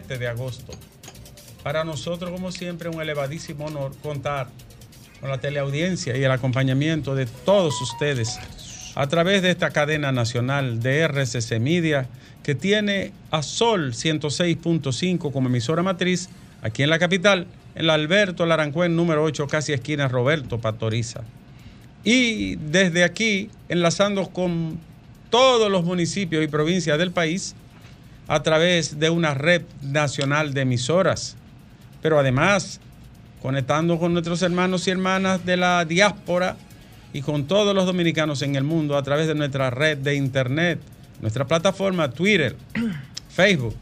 7 de agosto. Para nosotros, como siempre, un elevadísimo honor contar con la teleaudiencia y el acompañamiento de todos ustedes a través de esta cadena nacional de RCC Media que tiene a Sol 106.5 como emisora matriz aquí en la capital, en Alberto Larancuén número 8, casi esquina Roberto Pastoriza. Y desde aquí, enlazando con todos los municipios y provincias del país a través de una red nacional de emisoras, pero además conectando con nuestros hermanos y hermanas de la diáspora y con todos los dominicanos en el mundo a través de nuestra red de internet, nuestra plataforma Twitter, Facebook,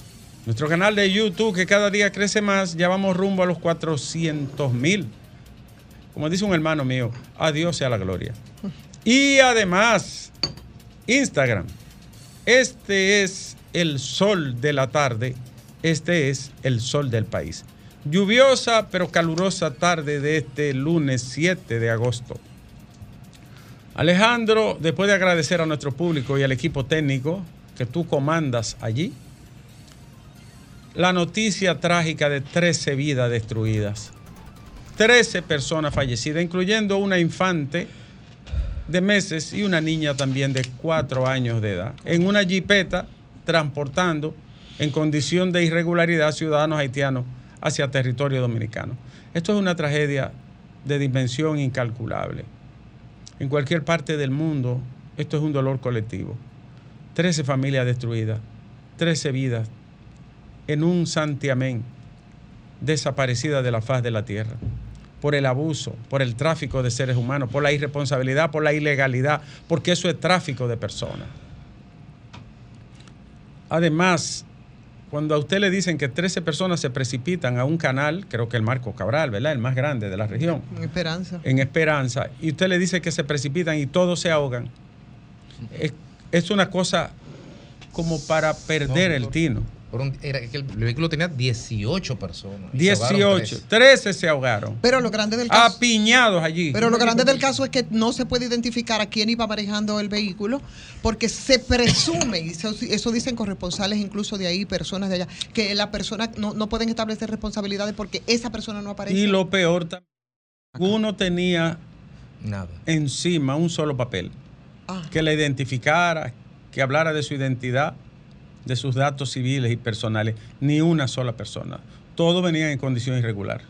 nuestro canal de YouTube que cada día crece más, ya vamos rumbo a los 400 mil. Como dice un hermano mío, a Dios sea la gloria. Y además, Instagram. Este es el sol de la tarde, este es el sol del país. Lluviosa pero calurosa tarde de este lunes 7 de agosto. Alejandro, después de agradecer a nuestro público y al equipo técnico que tú comandas allí, la noticia trágica de 13 vidas destruidas, 13 personas fallecidas, incluyendo una infante de meses y una niña también de 4 años de edad, en una jipeta transportando en condición de irregularidad ciudadanos haitianos hacia territorio dominicano. Esto es una tragedia de dimensión incalculable. En cualquier parte del mundo, esto es un dolor colectivo. 13 familias destruidas, 13 vidas en un santiamén desaparecidas de la faz de la tierra por el abuso, por el tráfico de seres humanos, por la irresponsabilidad, por la ilegalidad, porque eso es tráfico de personas. Además, cuando a usted le dicen que 13 personas se precipitan a un canal, creo que el Marco Cabral, ¿verdad? El más grande de la región. En Esperanza. En Esperanza. Y usted le dice que se precipitan y todos se ahogan. Es, es una cosa como para perder el tino. Era que el vehículo tenía 18 personas. y se 18. ahogaron tres. 13 se ahogaron. Pero lo grande del caso. Apiñados allí. Pero lo grande del caso es que no se puede identificar a quién iba manejando el vehículo, porque se presume, y eso, eso dicen corresponsales incluso de ahí, personas de allá, que la persona no, no pueden establecer responsabilidades porque esa persona no aparece. Y lo peor también, uno tenía Nada. encima un solo papel Ah. que le identificara, que hablara de su identidad, de sus datos civiles y personales. Ni una sola persona. Todos venían en condición irregular.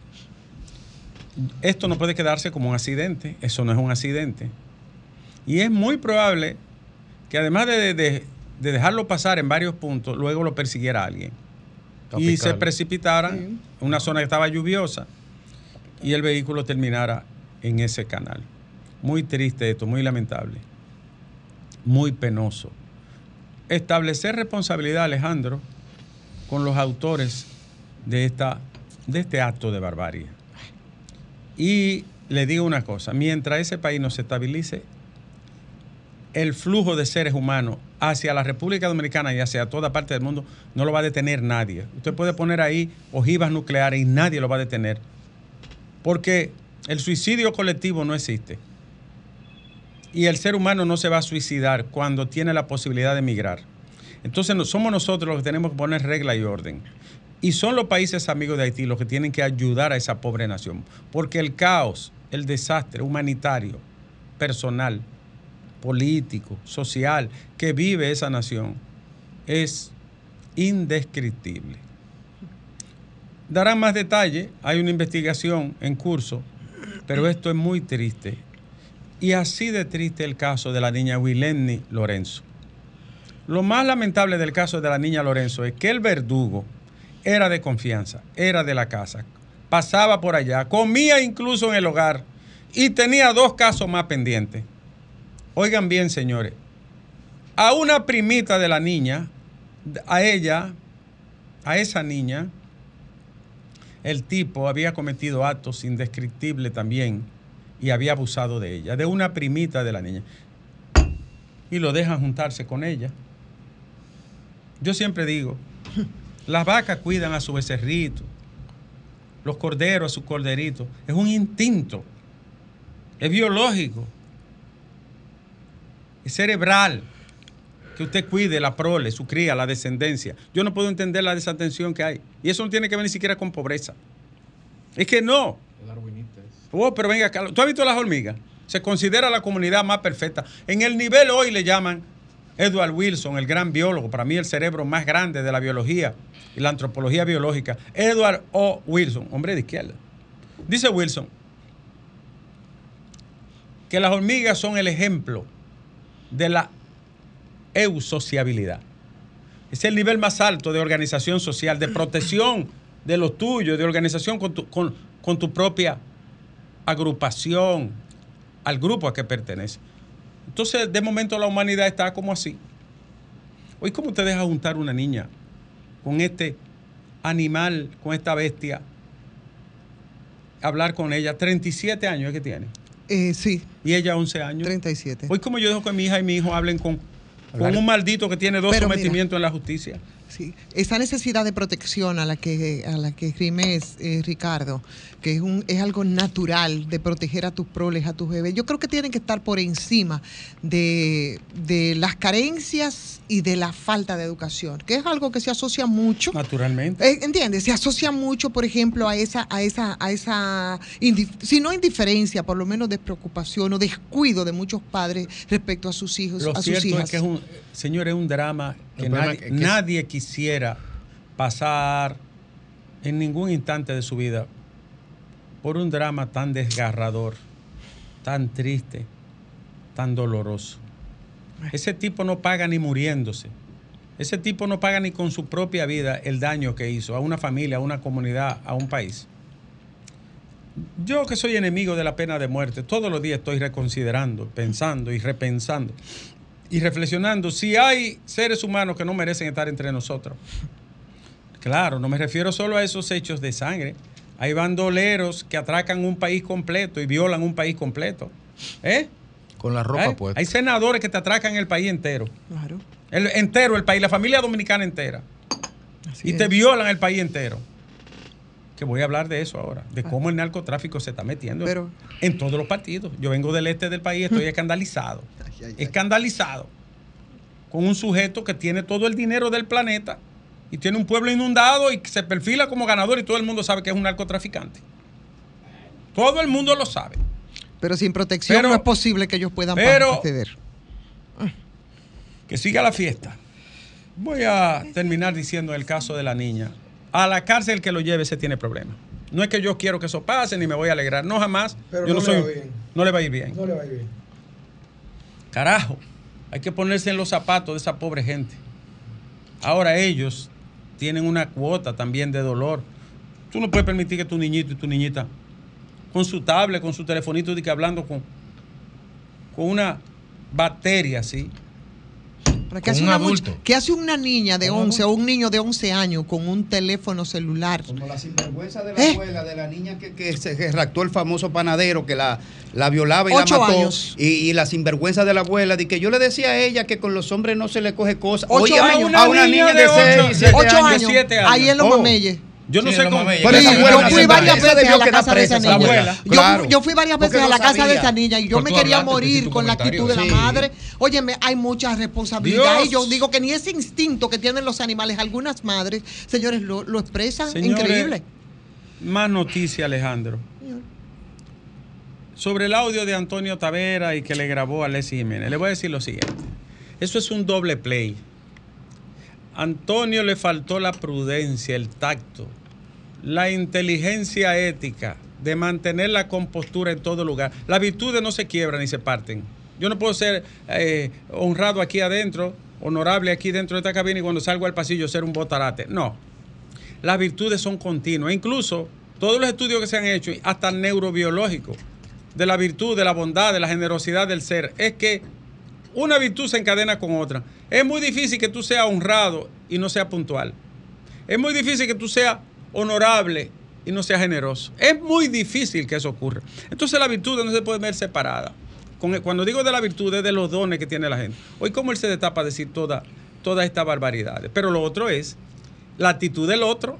Esto no puede quedarse como un accidente. Eso no es un accidente. Y es muy probable que además de, de- de dejarlo pasar en varios puntos, luego lo persiguiera alguien. Y se precipitaran en una zona que estaba lluviosa y el vehículo terminara en ese canal. Muy triste esto, muy lamentable, muy penoso. Establecer responsabilidad, Alejandro, con los autores de, esta, de este acto de barbarie. Y le digo una cosa, mientras ese país no se estabilice, el flujo de seres humanos hacia la República Dominicana y hacia toda parte del mundo no lo va a detener nadie. Usted puede poner ahí ojivas nucleares y nadie lo va a detener. Porque el suicidio colectivo no existe. Y el ser humano no se va a suicidar cuando tiene la posibilidad de emigrar. Entonces no, somos nosotros los que tenemos que poner regla y orden. Y son los países amigos de Haití los que tienen que ayudar a esa pobre nación. Porque el caos, el desastre humanitario, personal, político, social que vive esa nación es indescriptible. Darán más detalle, hay una investigación en curso, pero esto es muy triste. Y así de triste el caso de la niña Willenny Lorenzo. Lo más lamentable del caso de la niña Lorenzo es que el verdugo era de confianza, era de la casa, pasaba por allá, comía incluso en el hogar y tenía dos casos más pendientes. Oigan bien, señores, a una primita de la niña, a ella, a esa niña, el tipo había cometido actos indescriptibles también y había abusado de ella, de una primita de la niña. Y lo dejan juntarse con ella. Yo siempre digo Las vacas cuidan a su becerrito, los corderos a su corderito. Es un instinto, es biológico, es cerebral que usted cuide la prole, su cría, la descendencia. Yo no puedo entender la desatención que hay. Y eso no tiene que ver ni siquiera con pobreza. Es que no. Oh, pero venga, ¿tú has visto las hormigas? Se considera la comunidad más perfecta. En el nivel hoy le llaman Edward Wilson, el gran biólogo, para mí el cerebro más grande de la biología y la antropología biológica. Edward O. Wilson, hombre de izquierda. Dice Wilson que las hormigas son el ejemplo de la eusociabilidad. Es el nivel más alto de organización social, de protección de los tuyos, de organización con tu, con tu propia agrupación, al grupo a que pertenece. Entonces, de momento la humanidad está como así. Hoy, ¿cómo te deja juntar una niña con este animal, con esta bestia? Hablar con ella, 37 años es que tiene. Eh, sí. Y ella 11 años. 37. Hoy, como yo dejo que mi hija y mi hijo hablen con, con un maldito que tiene dos sometimientos en la justicia. Sí, esa necesidad de protección a la que, a la que escrimes, eh, Ricardo, que es, un, es algo natural de proteger a tus proles, a tus bebés, yo creo que tienen que estar por encima de, las carencias y de la falta de educación, que es algo que se asocia mucho. Naturalmente. Eh, ¿Entiendes? Se asocia mucho, por ejemplo, a esa, a esa, a esa si no indiferencia, por lo menos despreocupación o descuido de muchos padres respecto a sus hijos, lo a cierto sus hijas. Es que es un, señor, es un drama que nadie, nadie quisiera pasar en ningún instante de su vida por un drama tan desgarrador, tan triste, tan doloroso. Ese tipo no paga ni muriéndose. Ese tipo no paga ni con su propia vida el daño que hizo a una familia, a una comunidad, a un país. Yo que soy enemigo de la pena de muerte, todos los días estoy reconsiderando, pensando y repensando y reflexionando si hay seres humanos que no merecen estar entre nosotros. Claro, no me refiero solo a esos hechos de sangre. Hay bandoleros que atracan un país completo y violan un país completo. ¿Eh? Con la ropa ¿Eh? puesta. Hay senadores que te atracan el país entero. Claro. El, entero, el país, la familia dominicana entera. y te violan el país entero. Que voy a hablar de eso ahora, de ah. cómo el narcotráfico se está metiendo en todos los partidos. Yo vengo del este del país, estoy escandalizado. escandalizado. Con un sujeto que tiene todo el dinero del planeta y tiene un pueblo inundado y se perfila como ganador y todo el mundo sabe que es un narcotraficante. Todo el mundo lo sabe. Pero sin protección no es posible que ellos puedan pero, Que siga la fiesta. Voy a terminar diciendo el caso de la niña. A la cárcel que lo lleve se tiene problema. No es que yo quiero que eso pase ni me voy a alegrar. No, jamás. Pero yo no, no soy, le no le va a ir bien. No le va a ir bien. Carajo. Hay que ponerse en los zapatos de esa pobre gente. Ahora ellos tienen una cuota también de dolor. Tú no puedes permitir que tu niñito y tu niñita, con su tablet, con su telefonito, que hablando con, con una batería así, ¿Qué hace, una hace una niña de 11 o un niño de 11 años con un teléfono celular? Como la sinvergüenza de la ¿Eh? abuela, de la niña que, se que raptó el famoso panadero, que la, la violaba y la mató. Años. Y, la sinvergüenza de la abuela, de que yo le decía a ella que con los hombres no se le coge cosas. Ocho años. A una, niña, de 6, 7 años. años. Ahí en los oh. Yo no sé cómo. Pero yo fui varias veces a la casa de esa niña. Yo, fui varias veces a la casa de esa niña y yo me quería morir con la actitud de la madre. Óyeme, hay mucha responsabilidad y yo digo que ni ese instinto que tienen los animales, algunas madres, señores, lo, expresan increíble. Más noticia, Alejandro. Sobre el audio de Antonio Tavera y que le grabó a Leslie Jiménez. Le voy a decir lo siguiente. Eso es un doble play. Antonio le faltó la prudencia, el tacto, la inteligencia ética de mantener la compostura en todo lugar. Las virtudes no se quiebran ni se parten. Yo no puedo ser eh, honrado aquí adentro, honorable aquí dentro de esta cabina y cuando salgo al pasillo ser un botarate. No. Las virtudes son continuas. Incluso todos los estudios que se han hecho, hasta neurobiológicos, de la virtud, de la bondad, de la generosidad del ser, es que una virtud se encadena con otra. Es muy difícil que tú seas honrado y no seas puntual. Es muy difícil que tú seas honorable y no seas generoso. Es muy difícil que eso ocurra. Entonces la virtud no se puede ver separada. Cuando digo de la virtud es de los dones que tiene la gente. Hoy cómo él se destapa a decir todas toda estas barbaridades. Pero lo otro es la actitud del otro.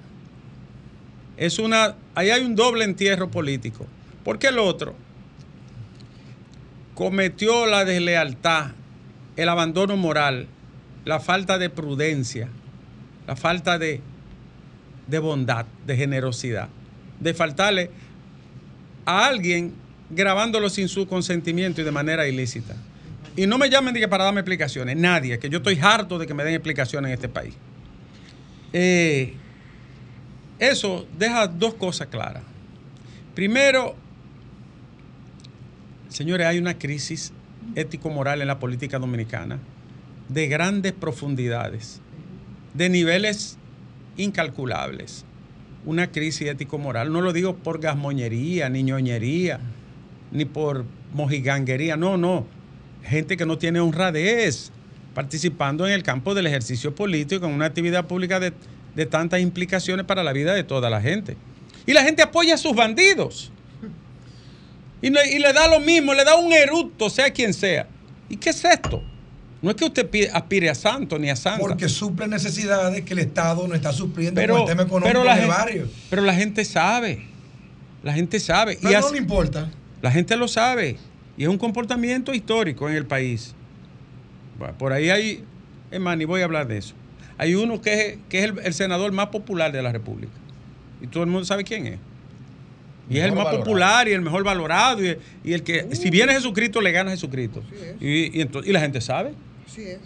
Es una, ahí hay un doble entierro político. Porque el otro cometió la deslealtad, el abandono moral, la falta de prudencia, la falta de, de bondad, de generosidad, de faltarle a alguien grabándolo sin su consentimiento y de manera ilícita. Y no me llamen de para darme explicaciones, nadie, que yo estoy harto de que me den explicaciones en este país. Eh, eso deja dos cosas claras. Primero, señores, hay una crisis ético-moral en la política dominicana de grandes profundidades, de niveles incalculables. Una crisis ético-moral. No lo digo por gasmoñería, ni ñoñería, ni por mojiganguería. No, no. Gente que no tiene honradez participando en el campo del ejercicio político, en una actividad pública de, de tantas implicaciones para la vida de toda la gente. Y la gente apoya a sus bandidos. Y, le- y le da lo mismo, le da un eructo, sea quien sea. ¿Y qué es esto? No es que usted pi- aspire a santo ni a santa. Porque suple necesidades que el Estado no está supliendo pero, con el tema económico pero la de barrio. pero la gente sabe. La gente sabe. Pero y no así- le importa. la gente lo sabe. Y es un comportamiento histórico en el país. Bueno, Por ahí hay, más, ni voy a hablar de eso. Hay uno que es, que es el, el senador más popular de la República. Y todo el mundo sabe quién es. Y es el más valorado. popular y el mejor valorado. Y, y el que, si viene Jesucristo, le gana a Jesucristo. Y, y, entonces- y la gente sabe. Sí es.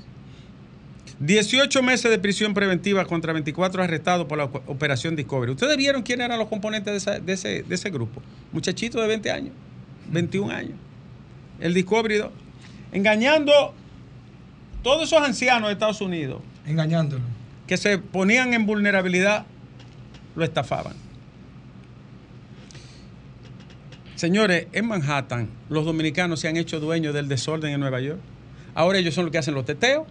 18 meses de prisión preventiva contra 24 arrestados por la op- operación Discovery. ¿Ustedes vieron quiénes eran los componentes de, esa- de ese, de ese grupo? Muchachitos de 20 años, 21 años. El Discovery 2. Engañando todos esos ancianos de Estados Unidos Engañándolo. que se ponían en vulnerabilidad, lo estafaban. Señores, en Manhattan los dominicanos se han hecho dueños del desorden en Nueva York. Ahora ellos son los que hacen los teteos,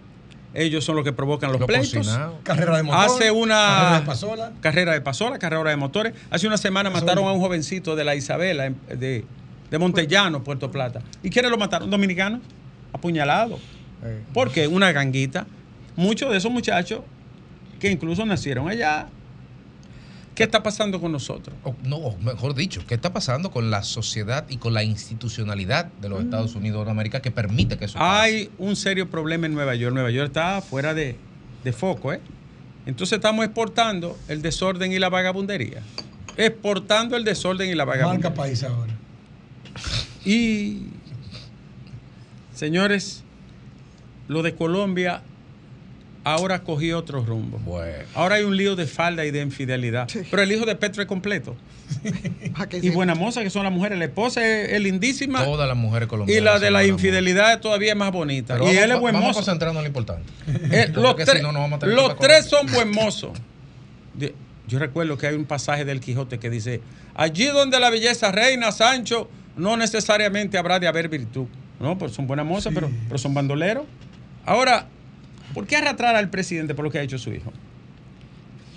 ellos son los que provocan los Lo pleitos. cocinado. Carrera de motor. Hace una Carrera de pasola. carrera de pasola, carrera de motores. Hace una semana Pasola. mataron a un jovencito de la Isabela, de, de Montellano, Puerto Plata. ¿Y quiénes lo mataron? Dominicanos, apuñalados. Eh. ¿Por qué? Una ganguita. Muchos de esos muchachos que incluso nacieron allá. ¿Qué está pasando con nosotros? O, no, o mejor dicho, ¿qué está pasando con la sociedad y con la institucionalidad de los Estados Unidos de América que permite que eso pase? Hay un serio problema en Nueva York. Nueva York está fuera de, de foco, ¿eh? Entonces estamos exportando el desorden y la vagabundería. Exportando el desorden y la vagabundería. Marca país ahora. Y, señores, lo de Colombia ahora cogió otro rumbo. Bueno. Ahora hay un lío de falda y de infidelidad. Sí. Pero el hijo de Petro es completo. Y buena moza que son las mujeres. La esposa es, es lindísima. Todas las mujeres colombianas. Y la de la infidelidad todavía es más bonita. Pero y vamos, él es buen vamos a mozo. concentrarnos en lo importante. Eh, los Porque si tres, no, no vamos a tener los tres son buen mozos. De- Yo recuerdo que hay un pasaje del Quijote que dice, allí donde la belleza reina, Sancho, no necesariamente habrá de haber virtud. No, pues son buenas mozas, pero, pero son bandoleros. Ahora, ¿por qué arrastrar al presidente por lo que ha hecho su hijo?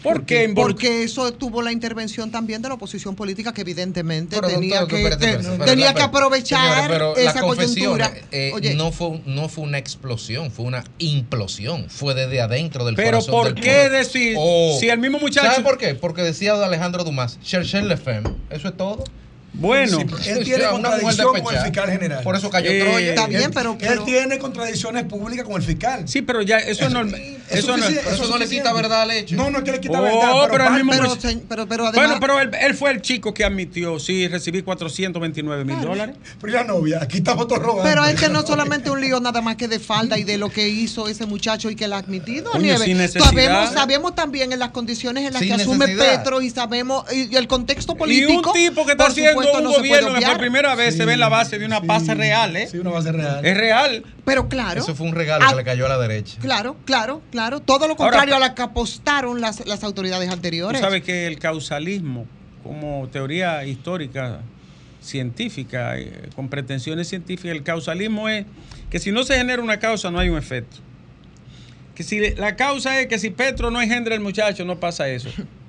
Porque, invol- Porque eso tuvo la intervención también de la oposición política que evidentemente Pero, tenía, doctor, que, espérate, te- espérate, tenía espérate, que aprovechar señores, pero esa coyuntura. eh, Oye, no, fue, no fue una explosión, fue una implosión. Fue desde adentro del Pero corazón ¿por del qué pueblo. decir Oh. si el mismo muchacho... ¿Sabe por qué? Porque decía Alejandro Dumas, cherchez le femme. Eso es todo. Bueno, Sí, él tiene contradicción con el fiscal general. Por eso cayó Eh, Troya. está bien, Él- pero, Él pero- tiene contradicciones públicas con el fiscal. sí, pero ya eso es normal. Es Eso no es... pero eso no le quita verdad al hecho. No, no es que le quita Oh, verdad. pero el va- mismo pero, pero, pero además, Bueno, pero él, él fue el chico que admitió, sí, recibí 429 mil dólares. Pero la novia, aquí estamos todos robando. pero es que no solamente un lío nada más que de falda y de lo que hizo ese muchacho y que la ha admitido, Coño, Nieves. sin necesidad. Sabemos, sabemos también en las condiciones en las Sin que asume necesidad. Petro y sabemos y, y el contexto Y político. un tipo que está haciendo supuesto, un no se puede gobierno por primera vez se ve en la base de una Sí, paz real, ¿eh? Sí, una base real. Es real. Pero claro. Eso fue un regalo Ah, que le cayó a la derecha. Claro, claro, claro. Todo lo contrario Ahora- a la que apostaron las, las autoridades Tú anteriores. sabes que el causalismo, como teoría histórica, científica, eh, con pretensiones científicas, el causalismo es que si no se genera una causa, no hay un efecto. Que si la causa es que si Petro no engendra el muchacho, no pasa eso.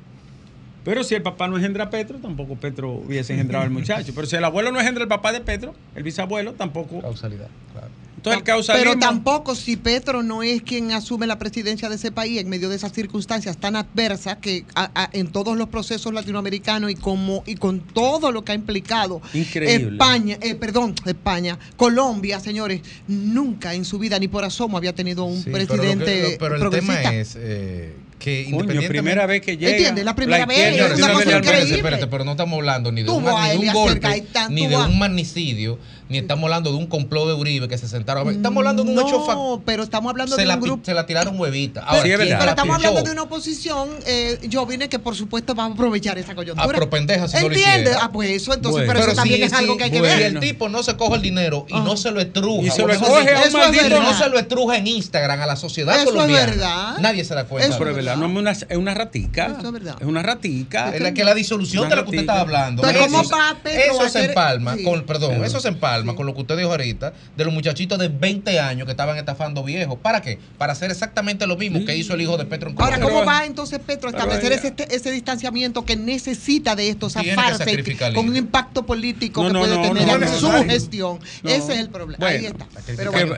Pero si el papá no engendra a Petro, tampoco Petro hubiese engendrado al muchacho. Pero si el abuelo no engendra el papá de Petro, el bisabuelo tampoco Causalidad, claro. Entonces el causalismo... Pero tampoco si Petro no es quien asume la presidencia de ese país en medio de esas circunstancias tan adversas que a- a- en todos los procesos latinoamericanos y como y con todo lo que ha implicado Increíble. España, eh, perdón, España, Colombia, señores, nunca en su vida ni por asomo había tenido un Sí, pero lo que- presidente lo- pero, el tema progresista. es eh, que Coño, primera vez que llega. Entiende, la primera vez, izquierda es una cosa increíble. espérate, pero no estamos hablando ni de, una- a ni de un golpe, ni de a- un magnicidio, ni estamos hablando de un complot de Uribe que se sentaron a ver. Estamos hablando de un no, hecho fac- pero estamos hablando se de la, un pi- grupo se la tiraron huevita. Pero, Sí, es ¿quién verdad. pero la estamos hablando de una oposición, eh, yo vine que por supuesto va a aprovechar esa coyuntura. Ah, pero pendeja si no ¿Entiendes? Ah, pues eso, entonces, Bueno. pero, eso Pero también si- es algo si- que hay que si ver. el tipo no se coge el dinero y Ah. no se lo estruja. Y se lo escoge a un Eso maldito. y no se lo estruja en Instagram a la sociedad Eso es colombiana. verdad. Nadie se da cuenta. Eso es verdad, no es una, es una ratica. Eso es verdad. Es una ratica. Es la que la disolución de lo que usted estaba hablando. Entonces, eso, ¿cómo va Petro eso se empalma Sí. con, perdón, Perdón. eso se empalma Sí. con lo que usted dijo ahorita de los muchachitos de 20 años que estaban estafando viejos. ¿Para qué? Para hacer exactamente lo mismo que hizo el hijo de Petro en Ahora, Colombia. ¿cómo Pero- va entonces Petro a pero establecer ese, ese distanciamiento que necesita de esto, Tiene que zafarse sacrificar con un impacto político No, que no, puede no, tener no, en no, su no. gestión? No. Ese es el problema. Ahí está. que- Pero bueno,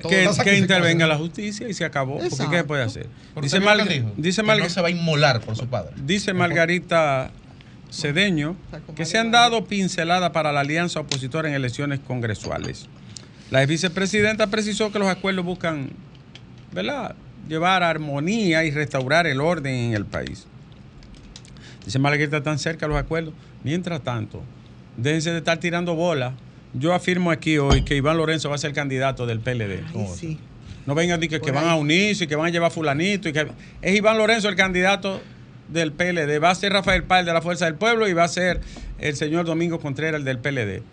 intervenga la justicia y se acabó. Porque Exacto. ¿qué puede hacer? Porque Dice, Mal- dice, que Mal- no se va a inmolar por su padre. dice Margarita Cedeño que se han dado pinceladas para la alianza opositora en elecciones congresuales. La vicepresidenta precisó que los acuerdos buscan ¿verdad? llevar armonía y restaurar el orden en el país. Dice Margarita, están cerca los acuerdos. Mientras tanto, déjense de estar tirando bolas. Yo afirmo aquí hoy que Iván Lorenzo va a ser candidato del PLD. Ay, sí. No vengan que, que van a unirse y que van a llevar fulanito. Y que... Es Iván Lorenzo el candidato del PLD. Va a ser Rafael Páez de la Fuerza del Pueblo y va a ser el señor Domingo Contreras el del PLD.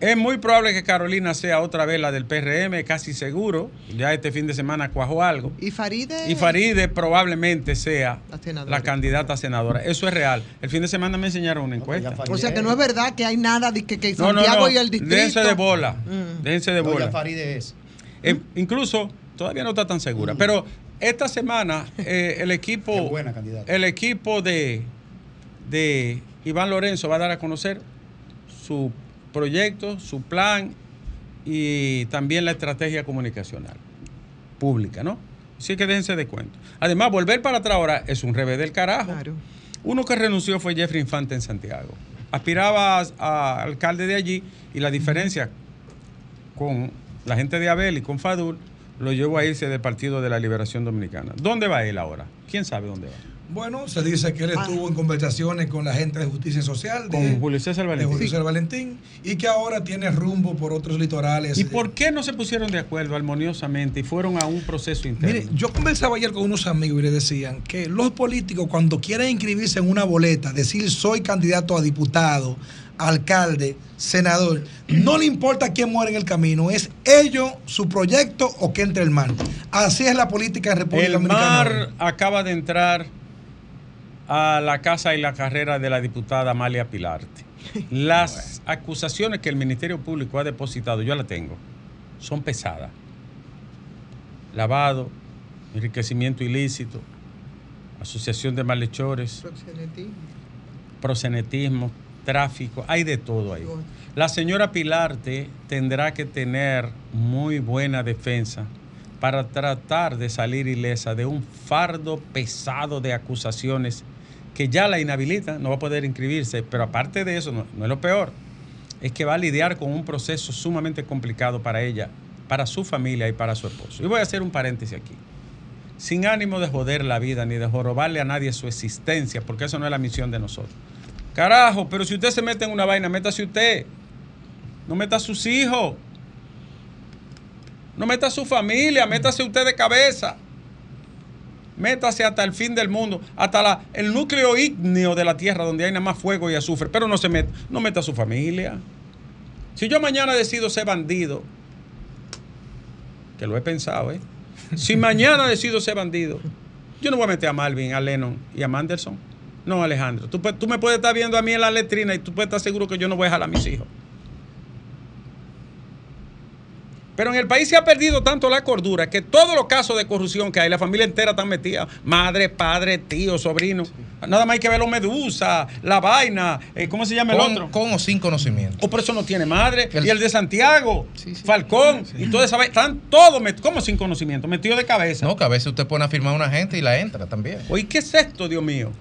Es muy probable que Carolina sea otra vez la del PRM, casi seguro. Ya este fin de semana cuajó algo. Y Faride. Y Faride probablemente sea La candidata a senadora. Eso es real. El fin de semana me enseñaron una encuesta. O sea que no es verdad que hay nada de que, que No, no, Santiago no. y el distrito. Déjense de bola. Mm. Déjense de No, ya bola. Faride es. Eh, incluso todavía no está tan segura. Pero esta semana eh, el equipo, buena el equipo de, de Iván Lorenzo va a dar a conocer su proyecto, su plan y también la estrategia comunicacional pública, ¿no? Así que déjense de cuento. Además, volver para atrás ahora es un revés del carajo. Claro. Uno que renunció fue Jeffrey Infante en Santiago. Aspiraba a, a alcalde de allí y la diferencia con la gente de Abel y con Fadul lo llevó a irse del Partido de la Liberación Dominicana. ¿Dónde va él ahora? ¿Quién sabe dónde va? Bueno, se dice que él estuvo en conversaciones con la gente de justicia social de, Con Julio César de Valentín. Julio César Valentín y que ahora tiene rumbo por otros litorales. ¿Y por qué no se pusieron de acuerdo armoniosamente y fueron a un proceso interno? Mire, yo conversaba ayer con unos amigos y le decían que los políticos cuando quieren inscribirse en una boleta, decir soy candidato a diputado, alcalde, senador, no le importa quién muere en el camino, es ellos, su proyecto o que entre el mar. Así es la política en República el Dominicana. mar acaba de entrar a la casa y la carrera de la diputada Amalia Pilarte. Las acusaciones que el Ministerio Público ha depositado, yo las tengo, son pesadas. Lavado, enriquecimiento ilícito, asociación de malhechores, Proxenetismo. prosenetismo, tráfico, hay de todo ahí. La señora Pilarte tendrá que tener muy buena defensa para tratar de salir ilesa de un fardo pesado de acusaciones que ya la inhabilitan, no va a poder inscribirse, pero aparte de eso, no, no es lo peor, es que va a lidiar con un proceso sumamente complicado para ella, para su familia y para su esposo. Y voy a hacer un paréntesis aquí. Sin ánimo de joder la vida ni de jorobarle a nadie su existencia, porque eso no es la misión de nosotros. Carajo, pero si usted se mete en una vaina, métase usted. No meta a sus hijos. No meta a su familia, métase usted de cabeza. Métase hasta el fin del mundo, hasta el núcleo ígneo de la tierra donde hay nada más fuego y azufre. Pero no se meta, no meta a su familia. Si yo mañana decido ser bandido, que lo he pensado, ¿eh? Si mañana decido ser bandido, yo no voy a meter a Malvin, a Lennon y a Manderson. No, Alejandro. Tú, me puedes estar viendo a mí en la letrina y tú puedes estar seguro que yo no voy a jalar a mis hijos. Pero en el país se ha perdido tanto la cordura que todos los casos de corrupción que hay, la familia entera está metida, madre, padre, tío, sobrino. Nada más hay que ver los medusa, la vaina, eh, ¿cómo se llama el Con, otro? con o sin conocimiento. O por eso no tiene madre. El- y el de Santiago, Sí, sí. Falcón, y toda esa vaina, están todos como sin conocimiento, metidos de cabeza. No, que a veces usted pone a firmar a una gente y la entra también. Oye, ¿qué es esto, Dios mío?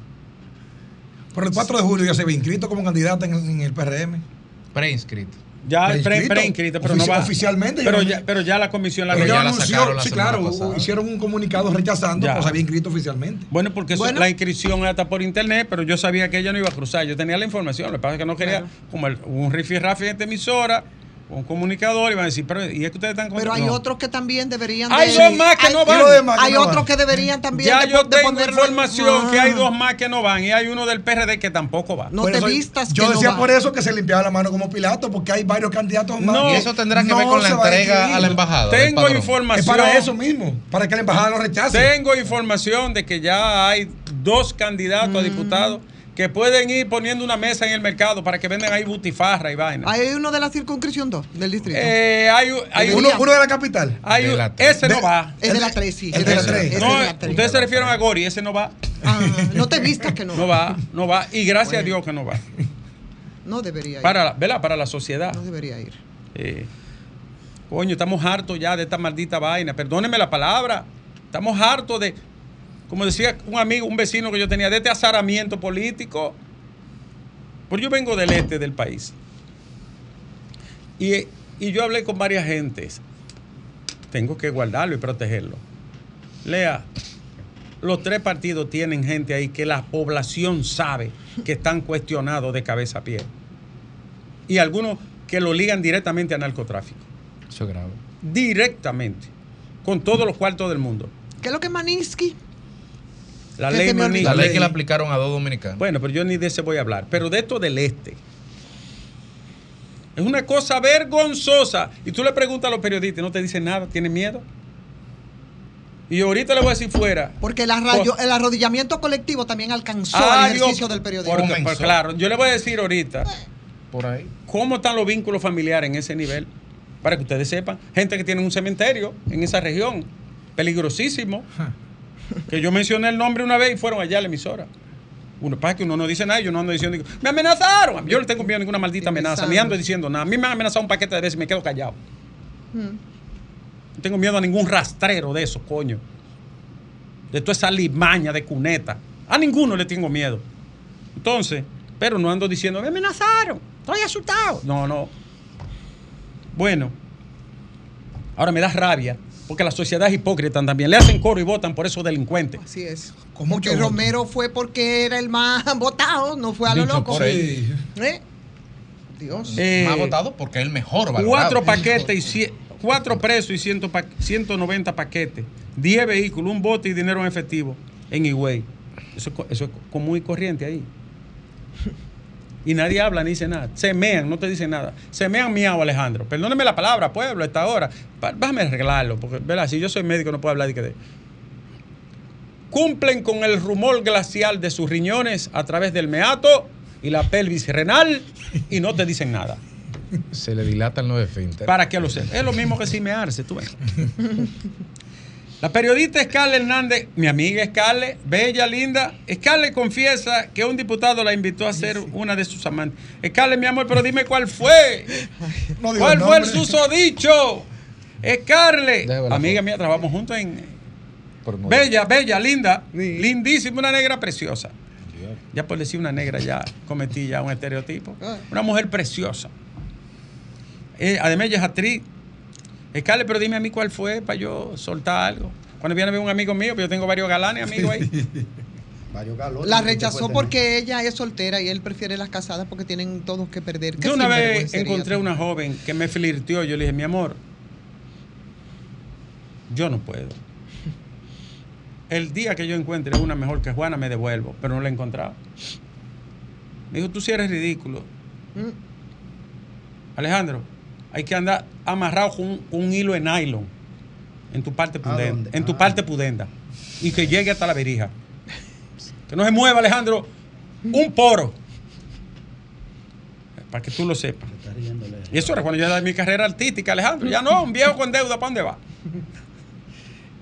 Pero el 4 de julio ya se ve inscrito como candidata en, en el PRM. Preinscrito. Ya Preinscrito. pero no va. oficialmente Pero ya- pero ya la comisión la Pero ya ya la anunció, sacaron la sí, claro, pasada. hicieron un comunicado rechazando, Ya. pues había inscrito oficialmente. Bueno, porque eso- la inscripción era hasta por internet, pero yo sabía que ella no iba a cruzar. Yo tenía la información. Lo que pasa es que no quería, Claro. como el- un rifirrafe en esta emisora, un comunicador, iban a decir, pero ¿y es que ustedes están Pero hay No. otros que también deberían Hay de- dos más que hay- no van. Y Hay no otros van. que deberían también Ya de, yo de tengo ponerlo- información que hay dos más que no van y hay uno del PRD que tampoco va. No Por te eso- vistas Yo que decía por eso que se limpiaba la mano como Pilato, porque hay varios candidatos más. No. y eso tendrá que No ver con la entrega a la embajada. Tengo padrón. Es información. para eso mismo, para que la embajada lo rechace. Tengo información de que ya hay dos candidatos Mm. a diputados que pueden ir poniendo una mesa en el mercado para que vendan ahí butifarra y vaina. Hay uno de la circunscripción 2 del distrito. Eh, hay, hay uno, uno de la capital. hay De un- la tres. ese no De- va. es de la 3, sí. el de la es No, de la tres. ustedes se refieren a Gori, ese no va. Ah, no te vistas que no. No va, no va. Y gracias a Dios que no va. No debería ir. Para, la- ¿verdad? Para la sociedad. No debería ir. Eh, coño, estamos hartos ya de esta maldita vaina. Perdónenme la palabra. Estamos hartos de, como decía un amigo, un vecino que yo tenía, de este azaramiento político. Pues yo vengo del este del país. Y, y yo hablé con varias gentes. Tengo que guardarlo y protegerlo. Lea, los tres partidos tienen gente ahí que la población sabe que están cuestionados de cabeza a pie. Y algunos que lo ligan directamente a narcotráfico. Eso es grave. Directamente. Con todos los cuartos del mundo. ¿Qué es lo que es Maninsky? La ley me Manín- La ley que le aplicaron a dos dominicanos. Bueno, pero yo ni de ese voy a hablar. Pero de esto del este. Es una cosa vergonzosa. Y tú le preguntas a los periodistas y no te dicen nada, tienen miedo. Y ahorita le voy a decir fuera. Porque el, arrayo- el arrodillamiento colectivo también alcanzó Ah, el ejercicio del periodismo. porque, pues, claro, yo le voy a decir ahorita Por ahí. cómo están los vínculos familiares en ese nivel. Para que ustedes sepan. Gente que tiene un cementerio en esa región. Peligrosísimo. Que yo mencioné el nombre una vez y fueron allá a la emisora. Uno pasa que uno no dice nada, yo no ando diciendo, me amenazaron. Yo no tengo miedo a ninguna maldita amenaza, ni ando diciendo nada. A mí me han amenazado un paquete de veces y me quedo callado. No tengo miedo a ningún rastrero de eso, coño. De toda esa limaña de cuneta. A ninguno le tengo miedo. Entonces, pero no ando diciendo, me amenazaron, estoy asustado. No, no. Bueno, ahora me da rabia, porque la sociedad es hipócrita también. Le hacen coro y votan por esos delincuentes. Así es. Mucho Porque voto. Romero fue porque era el más votado, no fue a lo Dicho loco. por él. ¿Eh? Dios. Eh, Más votado porque es el mejor valorado. Cuatro paquetes y cuatro presos y ciento pa- 190 paquetes, 10 vehículos, un bote y dinero en efectivo en Higüey. Eso es común y corriente ahí. Y nadie habla ni dice nada. Se mean, no te dicen nada. Se mean miau, Alejandro. Perdóneme la palabra, pueblo, a esta hora. Pa- Déjame arreglarlo, porque, ¿verdad? Si yo soy médico, no puedo hablar de que de. Cumplen con el rumor glacial de sus riñones a través del meato y la pelvis renal y no te dicen nada. Se le dilata el 9 finter. Para que lo sepa. Es lo mismo que si me arce, tú ves. La periodista Scarlett Hernández, mi amiga Scarlett, bella, linda. Scarlett confiesa que un diputado la invitó a ser una de sus amantes. Scarlett, mi amor, pero dime cuál fue. No digo ¿Cuál fue el susodicho? La amiga mía, trabajamos juntos en. Bella, bella, linda, lindísima, una negra preciosa. Ya por decir una negra, ya cometí ya un estereotipo. Ah. Una mujer preciosa. Eh, además, ella es actriz. Scarlett, pero dime a mí cuál fue para yo soltar algo. Cuando viene a ver un amigo mío, que yo tengo varios galanes amigos ahí. Varios galones La rechazó porque ella es soltera y él prefiere las casadas porque tienen todos que perder. Yo una vez encontré una joven que me flirteó. Yo le dije, mi amor, yo no puedo. El día que yo encuentre una mejor que Juana, me devuelvo, pero no la he encontrado. Me dijo, tú sí eres ridículo. Mm. Alejandro, hay que andar amarrado con un, con un hilo de nylon en tu parte ¿A pudenda. En tu Ah. parte pudenda. Y que llegue hasta la verija. Que no se mueva, Alejandro, un poro. para que tú lo sepas. Y eso era cuando yo era mi carrera artística, Alejandro. Ya no, un viejo con deuda, ¿para dónde va?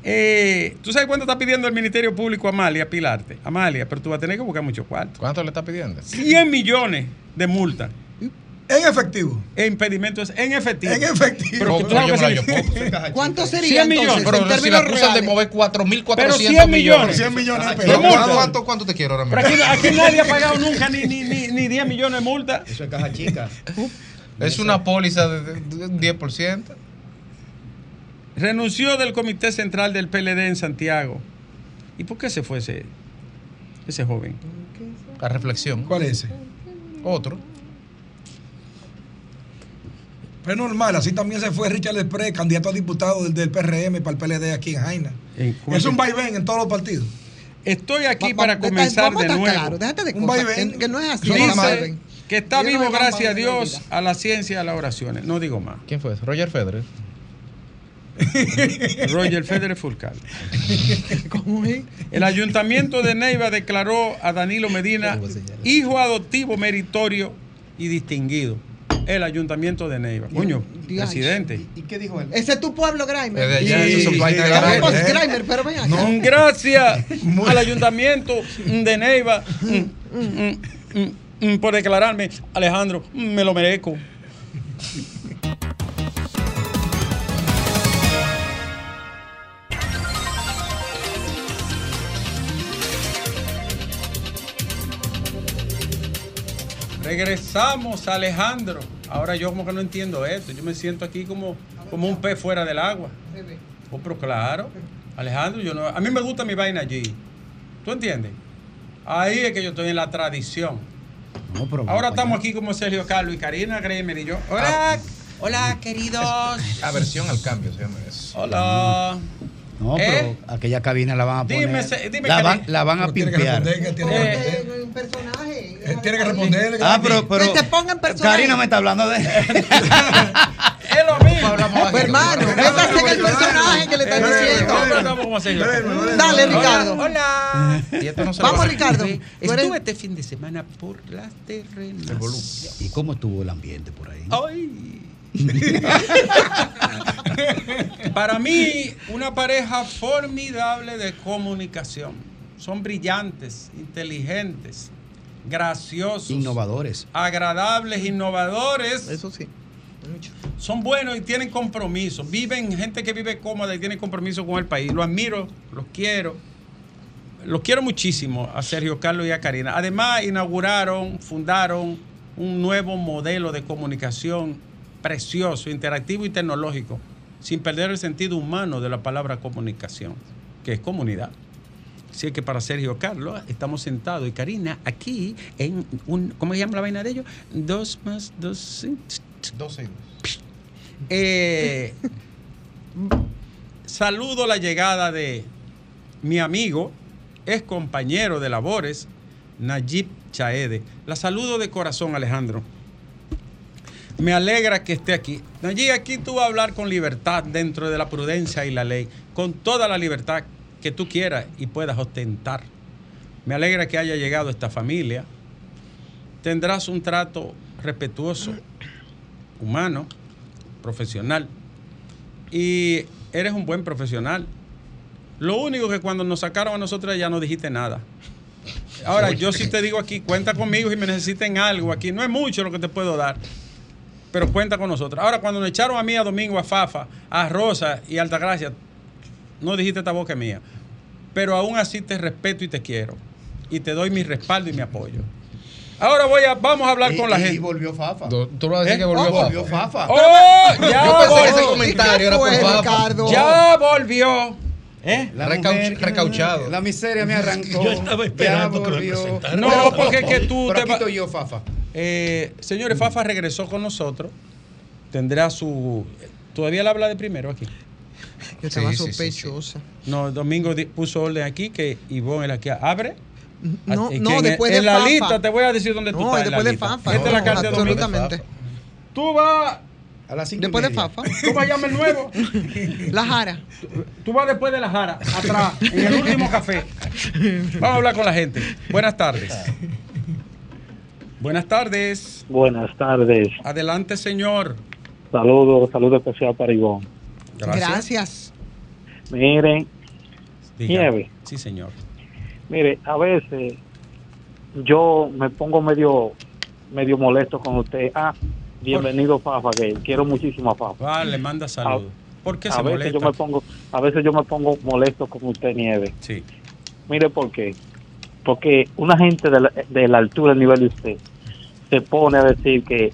Eh, ¿Tú sabes cuánto está pidiendo el Ministerio Público a Amalia Pilarte? Amalia, pero tú vas a tener que buscar mucho cuarto. ¿Cuánto le está pidiendo? 100 millones de multa En efectivo. e impedimentos en efectivo. En efectivo. Pero que tú No, sabes yo que la poco. ¿Cuánto 100 sería millones, entonces Pero en si la acusan de mover 4.400 Pero 100 millones. millones. 100 millones de De pesos. multa. ¿Cuánto, ¿Cuánto te quiero ahora mismo? Pero aquí, aquí nadie ha pagado nunca ni, ni, ni, ni 10 millones de multa. Eso es caja chica. Es una póliza de, de- de un 10%. Renunció del Comité Central del PLD en Santiago. ¿Y por qué se fue ese, ese joven? A reflexión. ¿Cuál es ese? Otro. Pero es normal, así también se fue Richard Desprez, candidato a diputado del, del PRM para el PLD aquí en Jaina. ¿cómo Es un vaivén en todos los partidos. Estoy aquí Va- para va- comenzar de nuevo. claros, déjate de Un vaivén. que, que no es así. Dice que está vivo no gracias a Dios a la ciencia y a las oraciones. No digo más. ¿Quién fue? Roger Federer. Roger Federer Fulcal. ¿Cómo es? El ayuntamiento de Neiva declaró a Danilo Medina hijo adoptivo meritorio y distinguido. El ayuntamiento de Neiva. Coño, presidente. ¿Y qué dijo él? Ese es tu pueblo, Grimer. Es de allá, Sí. ¿eh? Grimer, pero ven acá. Gracias al ayuntamiento de Neiva mm, mm, mm, por declararme, Alejandro, me lo merezco. Regresamos, Alejandro. Ahora yo como que no entiendo esto. Yo me siento aquí como, como un pez fuera del agua. Oh, pero claro. Alejandro, yo no, a mí me gusta mi vaina allí. ¿Tú entiendes? Ahí es que yo estoy en la tradición. No, pero Ahora estamos aquí como Sergio Carlos y Karina Gremer y yo. Hola, hola queridos. Aversión al cambio se llama eso. Hola. No, ¿Eh? pero aquella cabina la van a poner. Dime, dime la, van, la van a tiene que responder, que tiene que Eh, responder. Es un personaje. Él tiene que responderle. Ah, pero, pero Que te pongan personaje. Karina me está hablando de. Es lo mismo. Pues, hermano, métase en el personaje que le están Eh, diciendo. Dale, Ricardo. Hola. Vamos, Ricardo. Estuve este fin de semana por las terrenas. ¿Y cómo estuvo el ambiente por ahí? Ay. Para mí, una pareja formidable de comunicación. Son brillantes, inteligentes, graciosos, Innovadores. agradables, innovadores. Eso sí. Mucho. Son buenos y tienen compromiso. Viven, gente que vive cómoda y tiene compromiso con el país. Lo admiro, los quiero. Los quiero muchísimo a Sergio Carlos y a Karina. Además, inauguraron, fundaron un nuevo modelo de comunicación precioso, interactivo y tecnológico, sin perder el sentido humano de la palabra comunicación, que es comunidad. Así que para Sergio Carlos estamos sentados y Karina aquí en un, ¿cómo se llama la vaina de ellos? Dos más dos. 12 y dos. Eh, saludo la llegada de mi amigo, es compañero de labores, Nayib Chaede. La saludo de corazón, Alejandro. Me alegra que esté aquí. Nayib, aquí tú vas a hablar con libertad dentro de la prudencia y la ley, con toda la libertad que tú quieras y puedas ostentar. Me alegra que haya llegado esta familia. Tendrás un trato respetuoso, humano, profesional. Y eres un buen profesional. Lo único que cuando nos sacaron a nosotros ya no dijiste nada. Ahora, yo sí te digo aquí, cuenta conmigo si me necesiten algo aquí. No es mucho lo que te puedo dar, pero cuenta con nosotros. Ahora, cuando nos echaron a mí, a Domingo, a Fafa, a Rosa y a Altagracia, no dijiste esta boca mía. Pero aún así te respeto y te quiero. Y te doy mi respaldo y mi apoyo. Ahora voy a, vamos a hablar Y- con la y gente. volvió Fafa. Tú lo vas a decir ¿Eh? que volvió Oh, Fafa. volvió Fafa. ¡Oh! Ya Yo pensé que ese volvió. comentario era por ¿Qué fue, Fafa. Ricardo? Ya volvió. ¿Eh? La Recauch- mujer- recauchado. La miseria me arrancó. Yo estaba esperando Ya que lo volvió. No, porque es que tú Pero te aquí estoy yo, Fafa. Eh, señores, Fafa regresó con nosotros. Tendrá su. ¿Todavía le habla de primero aquí? Yo estaba Sí, sí, sí, sí. sospechosa. No, Domingo puso orden aquí que Ivonne era aquí. ¿Abre? No, ¿Y no, es? después de En la Fafa. lista te voy a decir dónde tú No, estás. en la después de. Fafa. Esta es la no, carta de Domingo. absolutamente. Tú vas. A las cinco Después de. Fafa. Tú vas a llamar el nuevo. La Jara. Tú vas después de la Jara, atrás, en el último café. Vamos a hablar con la gente. Buenas tardes. Buenas tardes. Buenas tardes. Adelante, señor. Saludos, saludos especial para Ivonne. Gracias. Miren, Diga. Nieve. Sí, señor. mire, a veces yo me pongo medio medio molesto con usted. Ah, bienvenido Fafa, que quiero muchísimo a Fafa. Vale, manda saludos. ¿Por qué a se veces molesta? yo me pongo, a veces yo me pongo molesto con usted, Nieve. Sí. Mire por qué. Porque una gente de la, de la altura, del nivel de usted, se pone a decir que,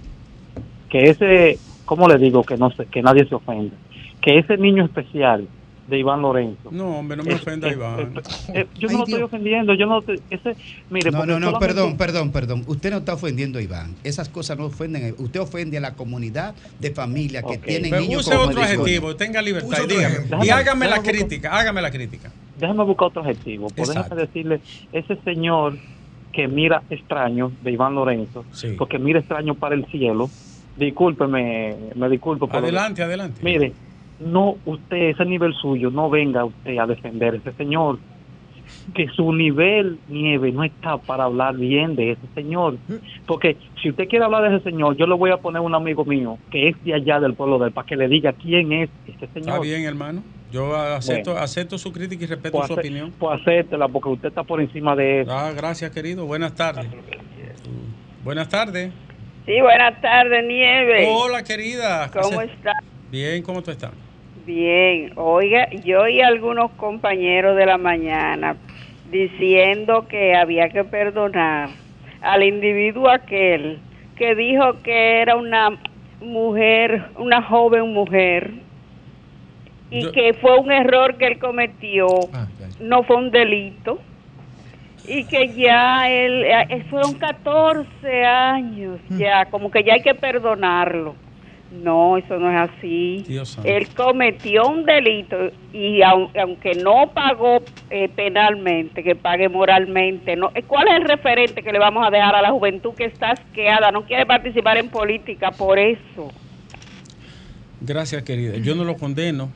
que ese, ¿cómo le digo? Que no sé, que nadie se ofenda. Que ese niño especial de Iván Lorenzo. No, hombre, no me es- ofenda, es- Iván. es- yo Ay, no lo estoy ofendiendo, yo no te- ese, mire, No, no, no, solamente- perdón, perdón, perdón. Usted no está ofendiendo a Iván. Esas cosas no ofenden. Usted ofende a la comunidad de familia que Ok. tienen Pero niños use otro adjetivo, tenga libertad dígame. Y hágame la Déjame- crítica, hágame la crítica. Déjame buscar otro adjetivo. Déjame decirle, ese señor que mira extraño de Iván Lorenzo, Sí. porque mira extraño para el cielo, discúlpeme, me disculpo por Adelante, adelante. Mire, no usted, ese nivel suyo, no venga usted a defender a ese señor. Que su nivel nieve no está para hablar bien de ese señor. Porque si usted quiere hablar de ese señor, yo le voy a poner un amigo mío que es de allá del pueblo de él para que le diga quién es ese señor. Está bien, hermano. Yo acepto, acepto su crítica y respeto Pues, su opinión. pues acéptela porque usted está por encima de eso. Ah, gracias, querido. Buenas tardes. Buenas tardes. Sí, buenas tardes, Nieve. Hola, querida. ¿Cómo Hace- está? Bien, ¿cómo tú estás? Bien. Oiga, yo y algunos compañeros de la mañana diciendo que había que perdonar al individuo aquel que dijo que era una mujer, una joven mujer, y Yo- que fue un error que él cometió, Ah, no fue un delito. Y que ya él, eh, fueron 14 años, ya, como que ya hay que perdonarlo. No, eso no es así. Dios santo. Él cometió un delito y au- aunque no pagó eh, penalmente, que pague moralmente. No, eh, ¿Cuál es el referente que le vamos a dejar a la juventud que está asqueada, no quiere participar en política por eso? Gracias, querida. Yo no lo condeno,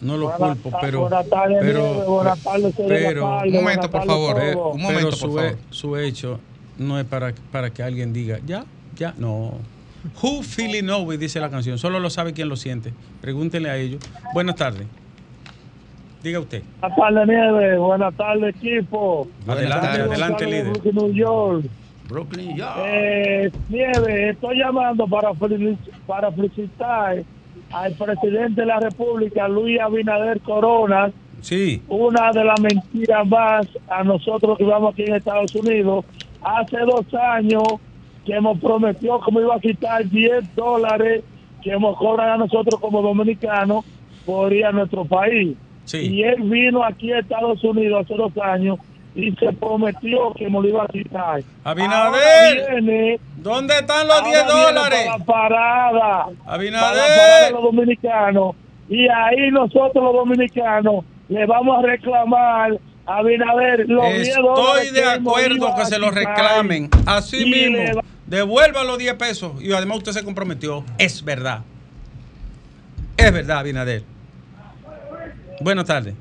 no lo culpo, pero, buenas tardes, pero, buenas tardes, pero, alcalde, Un momento, por favor. eh, un pero momento, su, por he- favor. su hecho no es para, para que alguien diga, ya, ya, no. Who feeling know it, dice la canción. Solo lo sabe quien lo siente. Pregúntenle a ellos. Buenas tardes. Diga usted. Buenas tardes, Nieves. Buenas tardes, equipo. Adelante, adelante, líder. Brooklyn, New York. Brooklyn, ya. Eh, Nieves, estoy llamando para, para felicitar al presidente de la República, Luis Abinader Corona, Sí, una de las mentiras más a nosotros que vivamos aquí en Estados Unidos. Hace dos años que hemos prometido que me iba a quitar 10 dólares que hemos cobran a nosotros como dominicanos por ir a nuestro país. Sí. Y él vino aquí a Estados Unidos hace dos años y se prometió que me lo iba a quitar. Abinader. Viene- ¿dónde están los ahora 10 viene dólares? Para la parada. Abinader. Para la parada de los dominicanos. Y ahí nosotros los dominicanos le vamos a reclamar a Abinader los 10 dólares Estoy de nos acuerdo que se lo reclamen. Así mismo. Va- Devuelva los 10 pesos. Y además usted se comprometió. Es verdad. Es verdad, Abinader. Buenas tardes.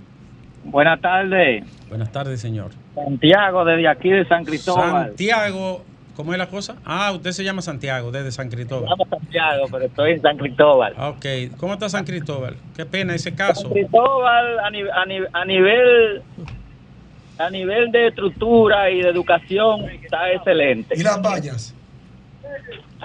Buenas tardes, Buenas tardes, señor. Santiago, desde aquí de San Cristóbal. Santiago. ¿Cómo es la cosa? Ah, usted se llama Santiago, desde San Me Cristóbal. llamo Santiago, pero estoy en San Cristóbal. Ok. ¿Cómo está San Cristóbal? Qué pena ese caso. San Cristóbal a, ni- a ni- a nivel a nivel de estructura y de educación está excelente. Y las vallas.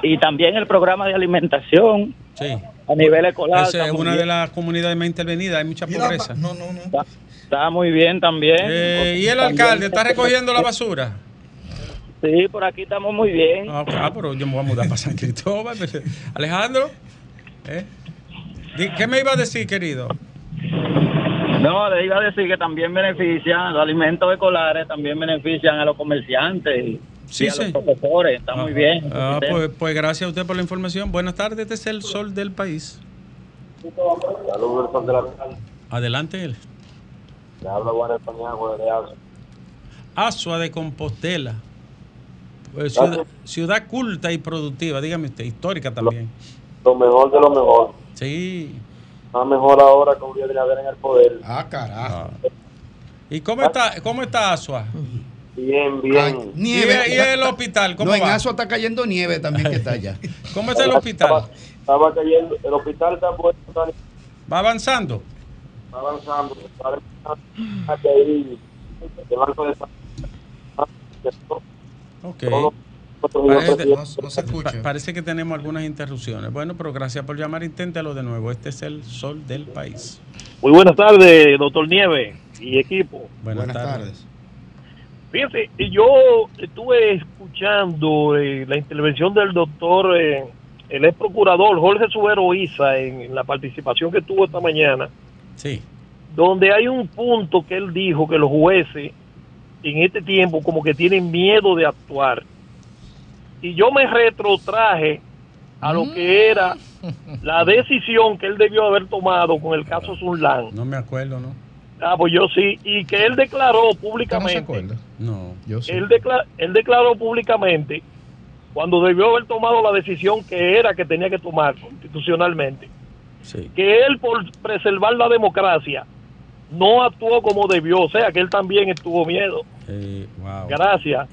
Y también el programa de alimentación Sí. a nivel escolar Esa es una de las comunidades más intervenidas. Hay mucha pobreza. no, no, no. está, está muy bien también. Eh, ¿Y el También- alcalde está recogiendo la basura? Sí, por aquí estamos muy bien. Ah. Ah, pero yo me voy a mudar para San Cristóbal. Alejandro, ¿eh? ¿qué me iba a decir, querido? No, le iba a decir que también benefician los alimentos escolares, también benefician a los comerciantes Sí, y a sí. los profesores. Está muy bien. Ah, pues, pues gracias a usted por la información. Buenas tardes, este es el sol del país. Adelante él. Le habla Juan España, de. Asua de Compostela. Pues, ciudad, ciudad culta y productiva, dígame usted, histórica también. Lo mejor de lo mejor. Sí. Más mejor ahora con Luis Abinader en el poder. Ah, carajo. ¿Y cómo está, cómo está Asua? Bien, bien. Nieve. ¿Y, y el hospital? ¿Cómo no, en va? Aso está cayendo nieve también que está allá. ¿Cómo está el hospital? Estaba, estaba cayendo, el hospital está puesto, ¿Va avanzando? está avanzando. Ok. Parece, No, no se escucha. pa- parece que tenemos algunas interrupciones. Bueno, pero gracias por llamar. Inténtalo de nuevo. Este es el sol del país. Muy buenas tardes, doctor Nieve y equipo. Buenas, Buenas tardes. tardes. Fíjense, yo estuve escuchando eh, la intervención del doctor, eh, el ex procurador Jorge Subero Isa en, en la participación que tuvo esta mañana, Sí. donde hay un punto que él dijo que los jueces en este tiempo como que tienen miedo de actuar. Y yo me retrotraje a lo que era la decisión que él debió haber tomado con el caso Sunlan. No me acuerdo, ¿no? Ah, pues yo sí, y que él declaró ¿Usted no se públicamente? No. Yo sí. él, decla- él declaró públicamente cuando debió haber tomado la decisión que era que tenía que tomar constitucionalmente, Sí. que él por preservar la democracia no actuó como debió, o sea que él también estuvo miedo. Eh, wow. Gracias.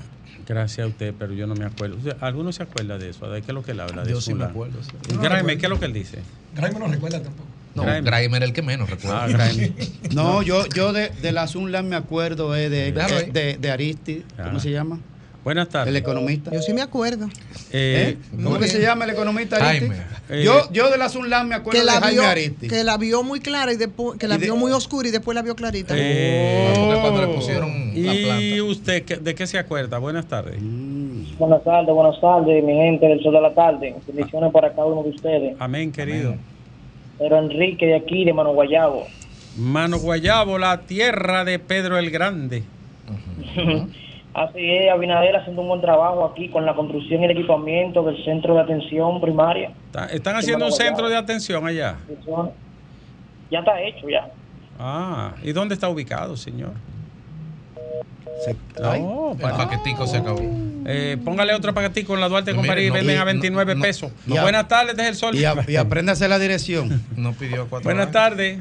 Gracias a usted, pero yo no me acuerdo. ¿Usted- ¿Alguno se acuerda de eso? ¿De qué es lo que él habla? De Yo sí me acuerdo. sí. Y Graeme, ¿qué es lo que él dice? Graeme no recuerda tampoco. No, era el que menos recuerdo. Ah. No, yo, yo de, de la Sunland me acuerdo eh, de, Déjalo de, de, de Aristi, ¿cómo Ah. se llama? Buenas tardes. El economista. Yo sí me acuerdo. Eh, ¿Eh? ¿Cómo que se llama el economista Aristi? Jaime. Eh, yo, yo de la Sunland me acuerdo Que la, de Jaime vio, Aristi. que la vio muy clara y después que la Y de- vio muy oscura y después la vio clarita. eh, Porque cuando le pusieron la ¿Y planta. usted qué- de qué se acuerda? Buenas tardes. Mm. Buenas tardes, buenas tardes, mi gente del Sol de la Tarde. Bendiciones para cada uno de ustedes. Amén, querido. Pero Enrique de aquí, de Mano Guayabo. Mano Guayabo, la tierra de Pedro el Grande. Así es, Abinader haciendo un buen trabajo aquí con la construcción y el equipamiento del centro de atención primaria. Está- Están haciendo un centro de atención allá. Ya está hecho, ya. Ah, ¿y dónde está ubicado, señor? Se- ay, No, El paquetico se acabó. Eh, póngale otro paquetico en la Duarte con París venden y- a 29 no, pesos. Buenas tardes, desde el sol. y, a- y aprende a hacer la dirección. No pidió cuatro Buenas tardes.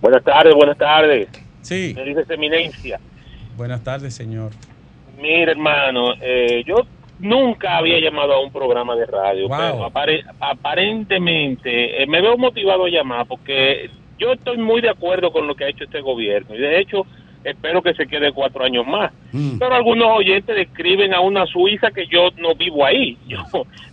Buenas tardes, buenas tardes. Sí. Me dice eminencia. Buenas tardes, señor. Mire, hermano, eh, yo nunca había llamado a un programa de radio, Wow. pero apare- aparentemente eh, me veo motivado a llamar porque yo estoy muy de acuerdo con lo que ha hecho este gobierno y de hecho espero que se quede cuatro años más. Mm. Pero algunos oyentes describen a una Suiza que yo no vivo ahí. Yo,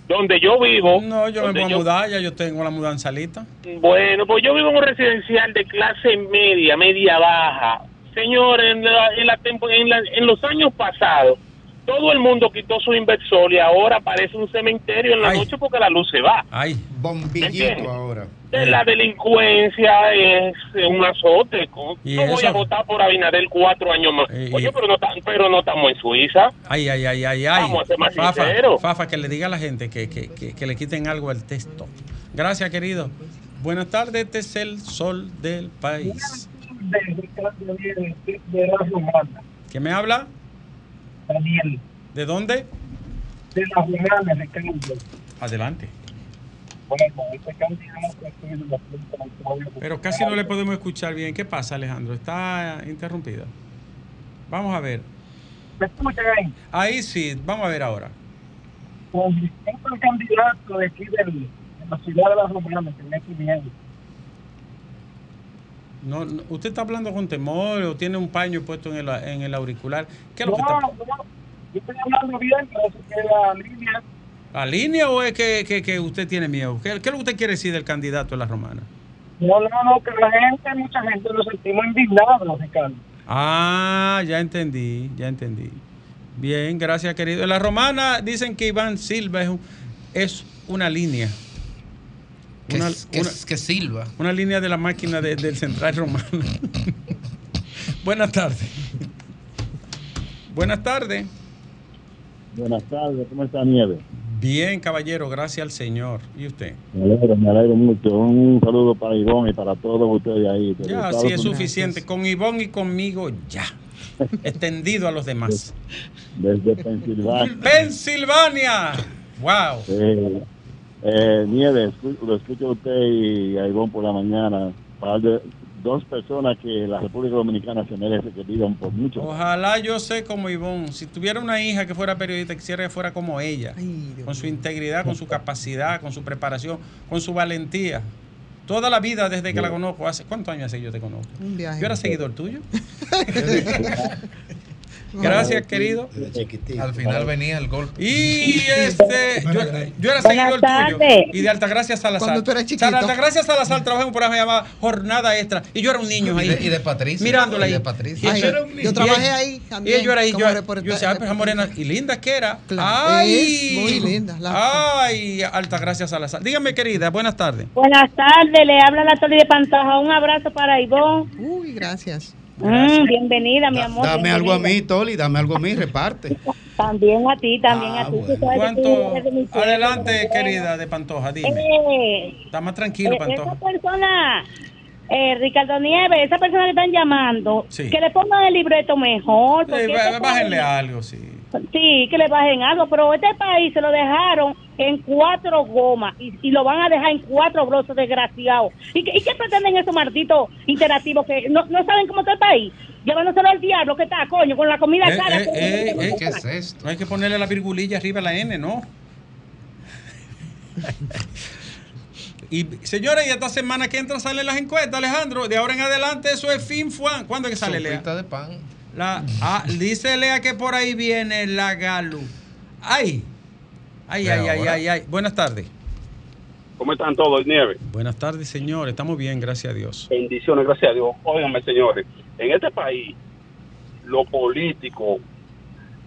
donde yo vivo. No, yo me donde puedo mudar, ya yo tengo la mudanza lista. Bueno, pues yo vivo en un residencial de clase media, media baja. Señor, en, la- en, la en, la- en los años pasados, todo el mundo quitó su inversor y ahora parece un cementerio en la Ay. noche porque la luz se va. Ay, Bombillito ahora. De La delincuencia es un azote. ¿Cómo- ¿Y No voy a votar por Abinader cuatro años más. Eh, Oye, pero no, pero no estamos en Suiza. ay, ay, ay, ay, ay. Vamos a ser más Fafa, sinceros. Fafa, que le diga a la gente que, que, que, que le quiten algo al texto. Gracias, querido. Buenas tardes, este es el sol del país. ¿Quién me habla? Daniel, ¿De dónde? de la Ricardo. Adelante. Pero casi no le podemos escuchar bien. ¿Qué pasa, Alejandro? Está interrumpida. Vamos a ver. ¿Me escuchan ahí? Ahí sí, vamos a ver ahora. Con respecto al candidato de aquí del, de la ciudad de la Romana, que me pidieron. No, no- ¿Usted está hablando con temor o tiene un paño puesto en el, en el auricular? ¿Qué es lo No, que está no, yo estoy hablando bien, pero que la línea ¿La línea o es que, que- que usted tiene miedo? ¿Qué, qué es lo que usted quiere decir del candidato de la romana? No, no, no, que la gente, mucha gente nos sentimos indignados, Ricardo. Ah, ya entendí, ya entendí. Bien, gracias, querido. En la romana dicen que Iván Silva es, un- es una línea. Que, Una, que, una- que silba. una línea de la máquina de- del central romano. Buenas tardes. Buenas tardes. Buenas tardes, ¿cómo está Nieve? Bien, caballero, gracias al Señor. ¿Y usted? Me alegro, me alegro mucho. Un saludo para Ivonne y para todos ustedes ahí. Ya, Estados sí es suficiente. Con Ivonne y conmigo, ya. Extendido a los demás. Desde Pensilvania. Pensilvania. Wow. Eh, eh, Nieve, escu- lo escucho a usted y a Ivonne por la mañana. Par de, dos personas que la República Dominicana se merece que vivan por mucho. Ojalá yo sé como Ivonne, si tuviera una hija que fuera periodista, quisiera que fuera como ella, con su integridad, con su capacidad, con su preparación, con su valentía. Toda la vida desde que la conozco, hace ¿cuántos años hace que yo te conozco? Un viaje. Yo era seguidor tuyo. Gracias, querido. Al final venía el golpe. Y este, yo, yo era seguidor tuyo. Y de Altagracia Salazar. Cuando tú eras chiquito. De Altagracia Salazar trabajé en un programa llamado Jornada Extra. Y yo era un niño ahí. Y de, y de Patricia. Mirándola Y ahí. de Patricia. Y Ay, yo era un niño. yo trabajé Y- ahí también, Y yo era ahí. Yo, yo decía, esa morena. Y linda que era. Claro, Ay. muy linda, la- Ay, Altagracia Salazar. Dígame, querida, buenas tardes. Buenas tardes, le habla la Tori de Pantoja. Un abrazo para Ivonne. Uy, gracias. Mm, bienvenida, mi amor. Dame algo a mí, Toli, dame algo a mí, reparte. También a ti, también Ah, a ti. Bueno. sabes que ¿Cuánto? tú. Adelante, querida de Pantoja, dime. Eh, Está más tranquilo, eh, Pantoja. esa persona, eh, Ricardo Nieves, esa persona que están llamando, Sí. que le pongan el libreto mejor. porque bájenle algo, sí. Sí, que le bajen algo, pero este país se lo dejaron en cuatro gomas y, y lo van a dejar en cuatro brosos desgraciados. ¿Y, qué- ¿Y qué pretenden esos malditos interactivos que no, no saben cómo está el país? Llevándoselo al diablo que está, coño, con la comida Eh, cara. eh, que- eh, eh, ¿Qué es esto? No hay que ponerle la virgulilla arriba a la N, ¿no? Y señores, y esta semana que entra salen las encuestas, Alejandro. De ahora en adelante eso es fin fuan. ¿Cuándo es que sale Lea? De pan. La, ah, dice Lea que por ahí viene la Galu. Ay. Ay, ay, ay, ay, ay. Buenas tardes. ¿Cómo están todos, Nieve? Buenas tardes, señor. Estamos bien, gracias a Dios. Bendiciones, gracias a Dios. Óiganme, señores, en este país, los políticos,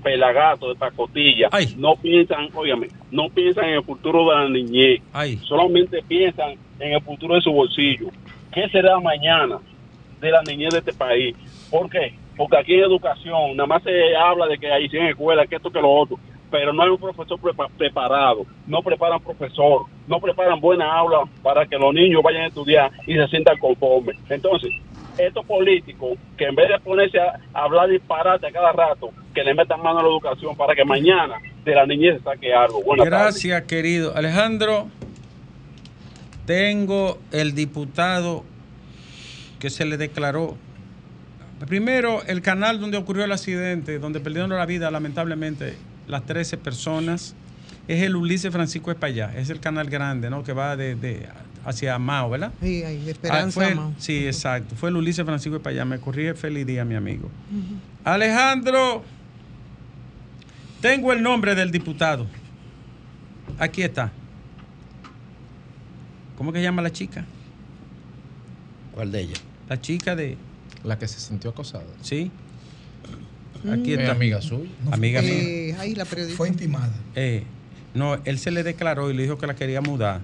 pelagatos de pacotilla, no piensan, óigame, no piensan en el futuro de la niñez. Solamente piensan en el futuro de su bolsillo. ¿Qué será mañana de la niñez de este país? ¿Por qué? Porque aquí en educación nada más se habla de que hay 100 escuelas, que esto, que lo otro, pero no hay un profesor prepa- preparado, no preparan profesor, no preparan buena aula para que los niños vayan a estudiar y se sientan conformes. Entonces, estos políticos que en vez de ponerse a, hablar disparate a cada rato, que le metan mano a la educación para que mañana de la niñez se saque algo. Buenas. Gracias, querido. Alejandro, tengo el diputado que se le declaró. Primero, el canal donde ocurrió el accidente, donde perdieron la vida lamentablemente las 13 personas, es el Ulises Francisco Espallá. Es el canal grande, ¿no? Que va de, de- hacia Mao, ¿verdad? Sí, ahí, de Ah, esperanza. fue el- Mao. sí, exacto. Fue el Ulises Francisco Espallá. Me corrige feliz día, mi amigo. Alejandro, tengo el nombre del diputado. Aquí está. ¿Cómo que se llama la chica? ¿Cuál de ellas? La chica de... La que se sintió acosada. Sí. Aquí Mm. está. ¿Es amiga suya? Amiga mía. Eh, ahí la periodista. Fue intimada. Eh, no, él se le declaró y le dijo que la quería mudar.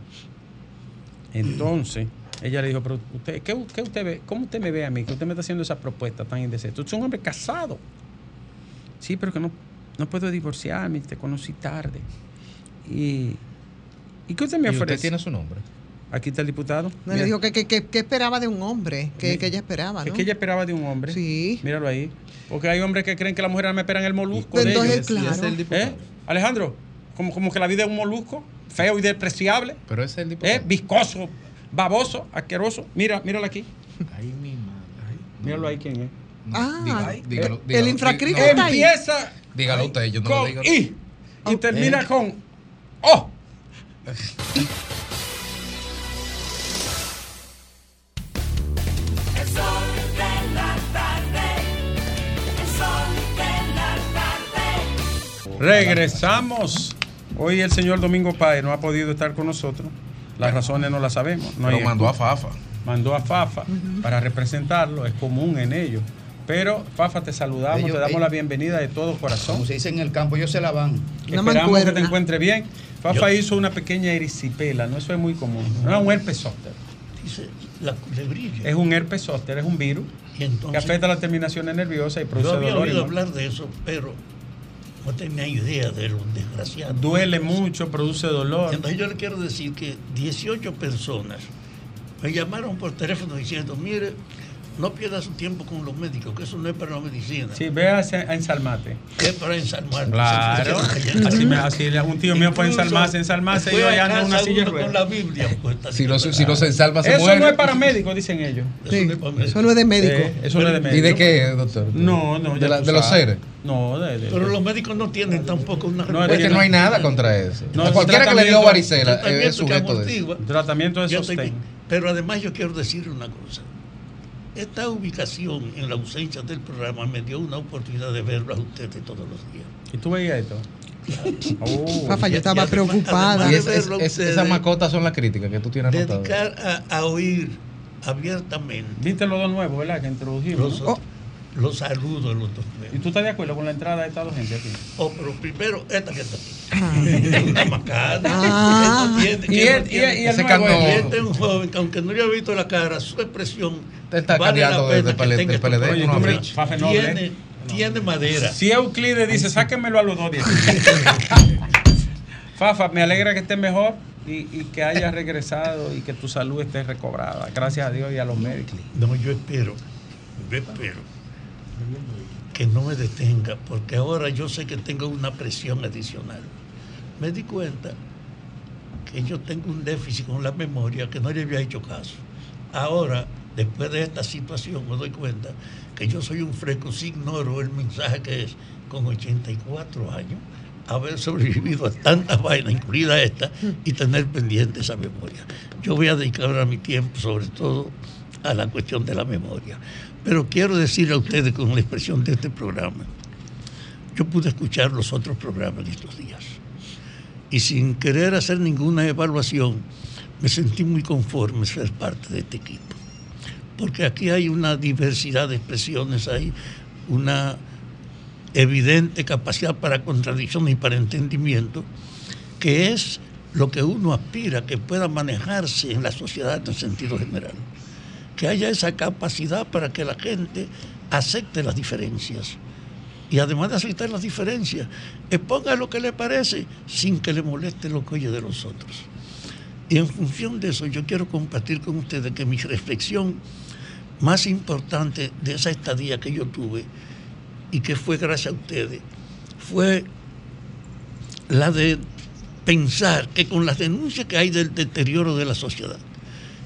Entonces, ella le dijo, pero usted, ¿qué, qué usted ve? ¿Cómo usted me ve a mí? Que usted me está haciendo esa propuesta tan indecente. Usted es un hombre casado. Sí, pero que no, no puedo divorciarme, te conocí tarde. Y, ¿y qué usted me ¿Y usted ofrece? tiene su nombre? Aquí está el diputado. No, le dijo que, que, que- que esperaba de un hombre, que, ella esperaba, Es ¿no? que ella esperaba de un hombre. Sí. Míralo ahí. Porque hay hombres que creen que las mujeres me esperan el molusco. de Entonces, ellos. claro. Es el diputado. ¿Eh? Alejandro, como, como que la vida es un molusco, feo y despreciable. Pero ese es el diputado. ¿Eh? Viscoso, baboso, asqueroso. Mira, míralo aquí. Ay, mi madre. Míralo ahí quién es. Ah, Dígalo, el- dígalo, el ahí. Empieza Dígalo usted, yo no lo con digo. I y termina con O. Regresamos. Hoy el señor Domingo Páez no ha podido estar con nosotros. Las razones no las sabemos. No Pero hay mandó a. Fafa. Mandó a Fafa para representarlo. Es común en ellos. Pero, Fafa, te saludamos, Ellos- te damos ellos- la bienvenida de todo corazón. Como se dice en el campo, ellos se la van. Esperamos que te encuentre bien. Fafa hizo una pequeña erisipela, ¿no? Eso es muy común. No es un herpes zóster. Dice la culebrilla. Es un herpes zóster, es un virus Y entonces- que afecta las terminaciones nerviosas y Yo produce había dolor. y oído no- hablar de eso, pero no tenía idea de lo desgraciado. Duele mucho, produce dolor. Entonces yo le quiero decir que 18 personas me llamaron por teléfono diciendo, mire, no pierda su tiempo con los médicos, que eso no es para la medicina. Sí, ve a, ensalmate. Es para ensalmar. Claro. Así, me, así le- un tío mío fue a ensalmarse, ensalmarse y allá ando en una casa silla con la Biblia puesta. Si no, si no se ensalma, se Eso muere. no es para médicos, dicen ellos. Eso no es de médico. Eh, eso no es de médico. ¿Y de qué, doctor? No, no. ¿De, la- los seres? No, de, de- Pero los médicos no tienen tampoco una No, Es que no hay nada contra eso. No, A cualquiera que le dio varicela tratamiento es sujeto de eso. Tratamiento de Yo sostén. Pero además yo quiero decir una cosa. Esta ubicación en la ausencia del programa me dio una oportunidad de verlo a ustedes todos los días. ¿Y tú veías esto? Oh. Papá, yo estaba además- preocupada. Es- es- esas mascotas son las críticas que tú tienes anotadas. dedicar a, a oír abiertamente Viste los dos nuevos, ¿verdad? Que introdujimos. los, ¿no? Los saludos de los dos ¿Y tú estás de acuerdo con la entrada de esta dos gente aquí? Oh, pero primero esta que está aquí. Una macana. Ah. que no tiene- que Y no él- y tiene- y Ese nuevo es- Este es un joven que aunque no le he visto la cara, su expresión está vale la pena que PLD, tenga tiene, ¿eh? tiene madera. Si Euclides dice, sáquenmelo a los dos días. Fafa, me alegra que estés mejor y, y que hayas regresado y que tu salud esté recobrada. Gracias a Dios y a los médicos. No, yo espero, yo espero que no me detenga, porque ahora yo sé que tengo una presión adicional. Me di cuenta que yo tengo un déficit con la memoria que no le había hecho caso. Ahora, después de esta situación, me doy cuenta que yo soy un fresco, si ignoro el mensaje que es con 84 años haber sobrevivido a tantas vainas, incluida esta, y tener pendiente esa memoria. Yo voy a dedicar ahora mi tiempo, sobre todo, a la cuestión de la memoria. Pero quiero decirle a ustedes con la expresión de este programa, yo pude escuchar los otros programas en estos días y sin querer hacer ninguna evaluación, me sentí muy conforme ser parte de este equipo. Porque aquí hay una diversidad de expresiones, hay una evidente capacidad para contradicción y para entendimiento, que es lo que uno aspira que pueda manejarse en la sociedad en sentido general. Que haya esa capacidad para que la gente acepte las diferencias. Y además de aceptar las diferencias, exponga lo que le parece sin que le moleste lo que oye de los otros. Y en función de eso, yo quiero compartir con ustedes que mi reflexión más importante de esa estadía que yo tuve y que fue gracias a ustedes, fue la de pensar que con las denuncias que hay del deterioro de la sociedad,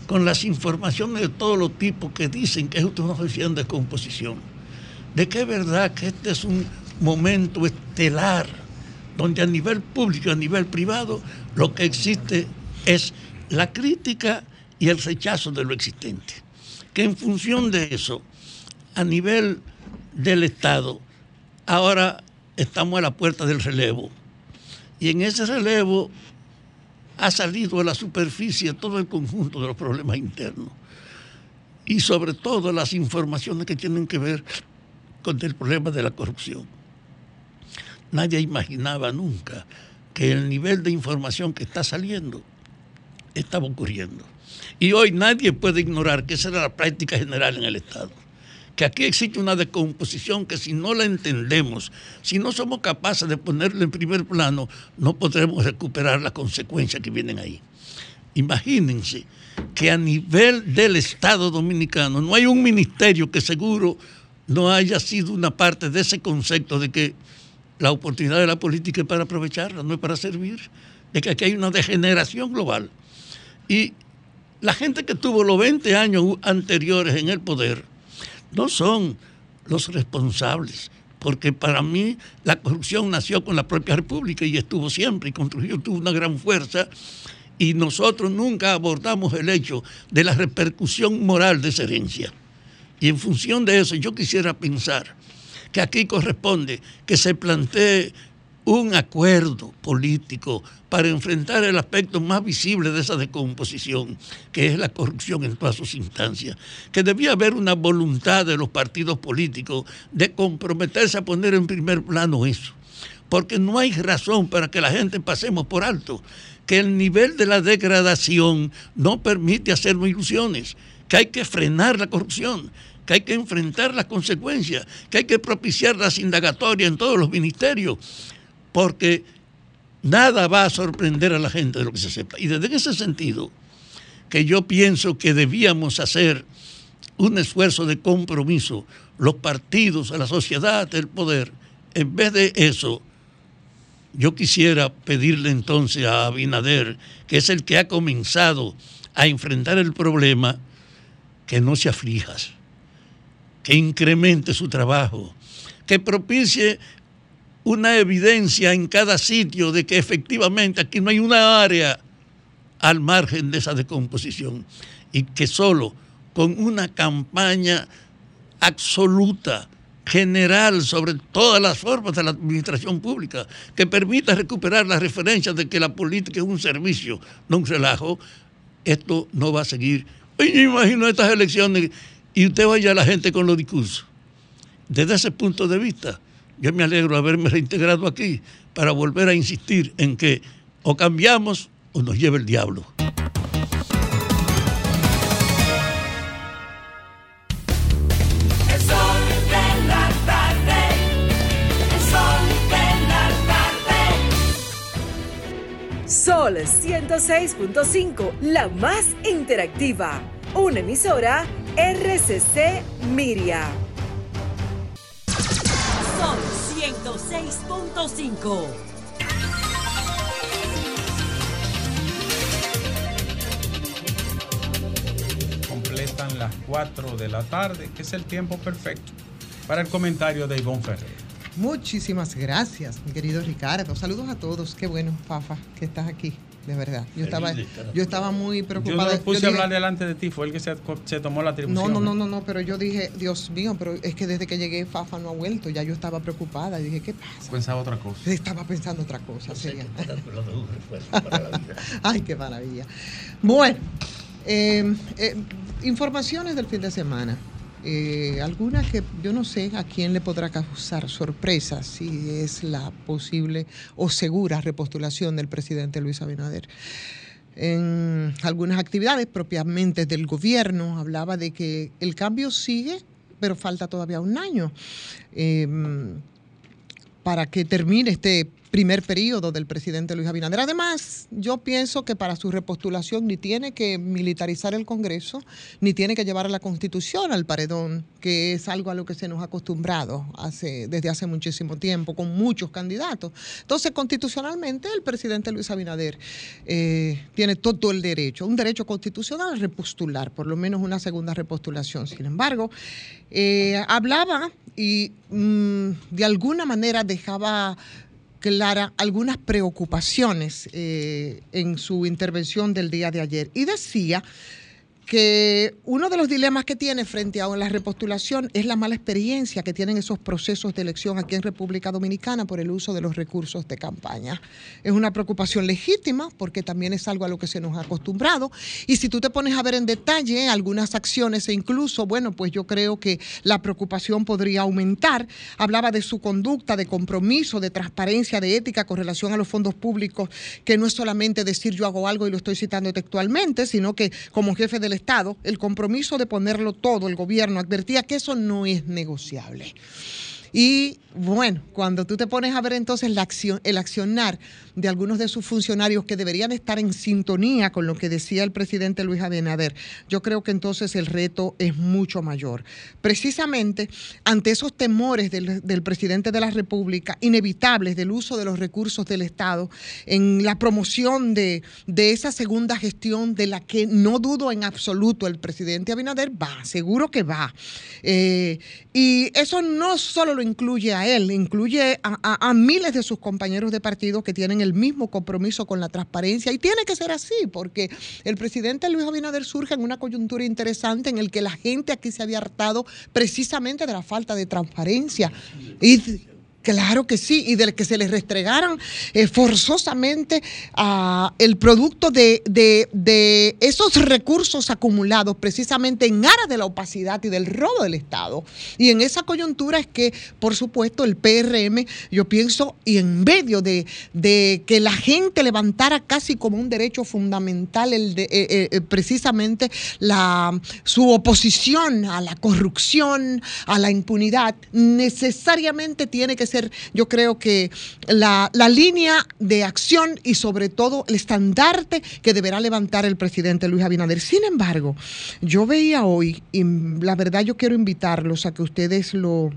con las informaciones de todos los tipos que dicen que es una sociedad en descomposición, de que es verdad que este es un momento estelar, donde a nivel público y a nivel privado lo que existe es la crítica y el rechazo de lo existente. Que en función de eso, a nivel del Estado, ahora estamos a la puerta del relevo. Y en ese relevo ha salido a la superficie todo el conjunto de los problemas internos. Y sobre todo las informaciones que tienen que ver con el problema de la corrupción. Nadie imaginaba nunca que el nivel de información que está saliendo estaba ocurriendo. Y hoy nadie puede ignorar que esa era la práctica general en el Estado. Que aquí existe una descomposición que si no la entendemos, si no somos capaces de ponerla en primer plano, no podremos recuperar las consecuencias que vienen ahí. Imagínense que a nivel del Estado dominicano no hay un ministerio que seguro no haya sido una parte de ese concepto de que la oportunidad de la política es para aprovecharla, no es para servir, de que aquí hay una degeneración global. Y la gente que tuvo los 20 años anteriores en el poder no son los responsables, porque para mí la corrupción nació con la propia República y estuvo siempre, y con Trujillo tuvo una gran fuerza, y nosotros nunca abordamos el hecho de la repercusión moral de esa herencia. Y en función de eso yo quisiera pensar que aquí corresponde que se plantee un acuerdo político para enfrentar el aspecto más visible de esa descomposición, que es la corrupción en todas sus instancias, que debía haber una voluntad de los partidos políticos de comprometerse a poner en primer plano eso, porque no hay razón para que la gente pasemos por alto, que el nivel de la degradación no permite hacernos ilusiones, que hay que frenar la corrupción, que hay que enfrentar las consecuencias, que hay que propiciar las indagatorias en todos los ministerios, porque nada va a sorprender a la gente de lo que se sepa. Y desde ese sentido, que yo pienso que debíamos hacer un esfuerzo de compromiso, los partidos, la sociedad, el poder. En vez de eso, yo quisiera pedirle entonces a Abinader, que es el que ha comenzado a enfrentar el problema, que no se aflijas, que incremente su trabajo, que propicie una evidencia en cada sitio de que efectivamente aquí no hay una área al margen de esa decomposición y que solo con una campaña absoluta, general sobre todas las formas de la administración pública, que permita recuperar las referencias de que la política es un servicio, no un relajo, esto no va a seguir. Oye, yo imagino estas elecciones y usted vaya a la gente con los discursos. Desde ese punto de vista, yo me alegro de haberme reintegrado aquí para volver a insistir en que o cambiamos o nos lleva el diablo. Sol 106.5, la más interactiva. Una emisora RCC Miria. Sol 106.5. Completan las 4 de la tarde, que es el tiempo perfecto para el comentario de Ivonne Ferrer. Muchísimas gracias, mi querido Ricardo. Saludos a todos. Qué bueno, Fafa, que estás aquí, de verdad. Yo estaba, yo estaba muy Yo preocupada. no puse Yo a dije- hablar delante de ti, fue el que se, se tomó la atribución. no, no, no, no, no, pero yo dije, Dios mío, pero es que desde que llegué Fafa no ha vuelto. Ya yo estaba preocupada. Yo dije, ¿qué pasa? Pensaba otra cosa. Estaba pensando otra cosa, seria. Ay, qué maravilla. Bueno, eh, eh, informaciones del fin de semana. Eh, algunas que yo no sé a quién le podrá causar sorpresa si es la posible o segura repostulación del presidente Luis Abinader. En algunas actividades propiamente del gobierno hablaba de que el cambio sigue, pero falta todavía un año. Eh, para que termine este primer periodo del presidente Luis Abinader. Además, yo pienso que para su repostulación ni tiene que militarizar el Congreso, ni tiene que llevar a la Constitución al paredón, que es algo a lo que se nos ha acostumbrado desde hace muchísimo tiempo, con muchos candidatos. Entonces, constitucionalmente, el presidente Luis Abinader eh, tiene todo el derecho, un derecho constitucional a repostular, por lo menos una segunda repostulación. Sin embargo, eh, hablaba y mm, de alguna manera dejaba clara algunas preocupaciones eh, en su intervención del día de ayer. Y decía que uno de los dilemas que tiene frente a la repostulación es la mala experiencia que tienen esos procesos de elección aquí en República Dominicana por el uso de los recursos de campaña. Es una preocupación legítima porque también es algo a lo que se nos ha acostumbrado. Y si tú te pones a ver en detalle algunas acciones e incluso, bueno, pues yo creo que la preocupación podría aumentar. Hablaba de su conducta, de compromiso, de transparencia, de ética con relación a los fondos públicos, que no es solamente decir yo hago algo y lo estoy citando textualmente, sino que como jefe del Estado, el compromiso de ponerlo todo, el gobierno advertía que eso no es negociable. Y bueno, cuando tú te pones a ver entonces la acción, el accionar de algunos de sus funcionarios que deberían estar en sintonía con lo que decía el presidente Luis Abinader, yo creo que entonces el reto es mucho mayor. Precisamente ante esos temores del, presidente de la República, inevitables del uso de los recursos del Estado, en la promoción de, de esa segunda gestión de la que no dudo en absoluto el presidente Abinader va, seguro que va. Eh, y eso no solo lo incluye a él, incluye a, a- a miles de sus compañeros de partido que tienen el mismo compromiso con la transparencia. Y tiene que ser así porque el presidente Luis Abinader surge en una coyuntura interesante en el que la gente aquí se había hartado precisamente de la falta de transparencia Claro que sí, y del que se les restregaran eh, forzosamente el producto de, de- de esos recursos acumulados precisamente en aras de la opacidad y del robo del Estado. Y en esa coyuntura es que, por supuesto, el PRM, yo pienso, y en medio de, de que la gente levantara casi como un derecho fundamental el de, eh, eh, precisamente la, su oposición a la corrupción, a la impunidad, necesariamente tiene que ser yo creo que la, la línea de acción y sobre todo el estandarte que deberá levantar el presidente Luis Abinader. Sin embargo, yo veía hoy, y la verdad yo quiero invitarlos a que ustedes lo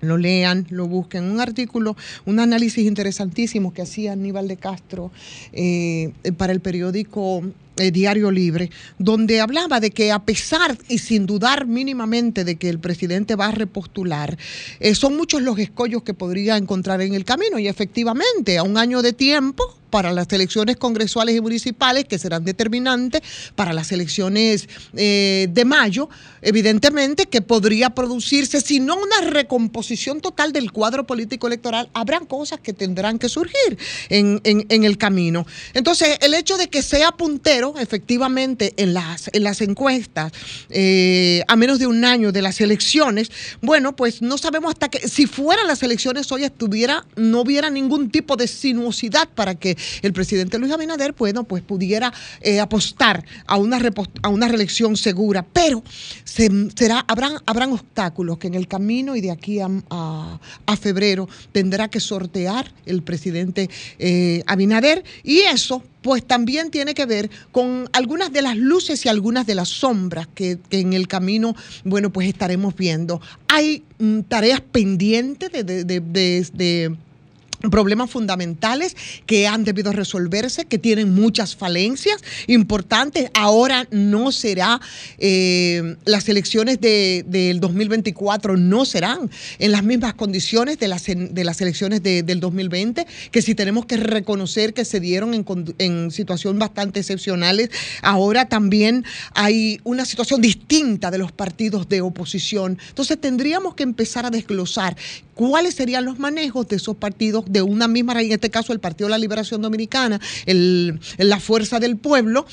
lo lean, lo busquen. Un artículo, un análisis interesantísimo que hacía Aníbal de Castro eh, para el periódico eh, Diario Libre, donde hablaba de que a pesar y sin dudar mínimamente de que el presidente va a repostular, eh, son muchos los escollos que podría encontrar en el camino y efectivamente a un año de tiempo para las elecciones congresuales y municipales que serán determinantes para las elecciones eh, de mayo, evidentemente que podría producirse, si no una recomposición total del cuadro político electoral, habrán cosas que tendrán que surgir en, en- en el camino. Entonces, el hecho de que sea puntero, efectivamente, en las, en las encuestas, eh, a menos de un año de las elecciones, bueno, pues no sabemos hasta que, si fueran las elecciones hoy estuviera, no hubiera ningún tipo de sinuosidad para que el presidente Luis Abinader, bueno, pues pudiera eh, apostar a una, a una reelección segura, pero se- será, habrán, habrán obstáculos que en el camino y de aquí a febrero tendrá que sortear el presidente eh, Abinader y eso pues también tiene que ver con algunas de las luces y algunas de las sombras que, en el camino, bueno, pues estaremos viendo. Hay mm, tareas pendientes de problemas fundamentales que han debido resolverse, que tienen muchas falencias importantes. Ahora no será, eh, las elecciones de- del 2024 no serán en las mismas condiciones de las, de las elecciones de- del 2020, que si tenemos que reconocer que se dieron en, en bastante excepcionales, ahora también hay una situación distinta de los partidos de oposición. Entonces tendríamos que empezar a desglosar cuáles serían los manejos de esos partidos de una misma en este caso el Partido de la Liberación Dominicana, el- la Fuerza del Pueblo.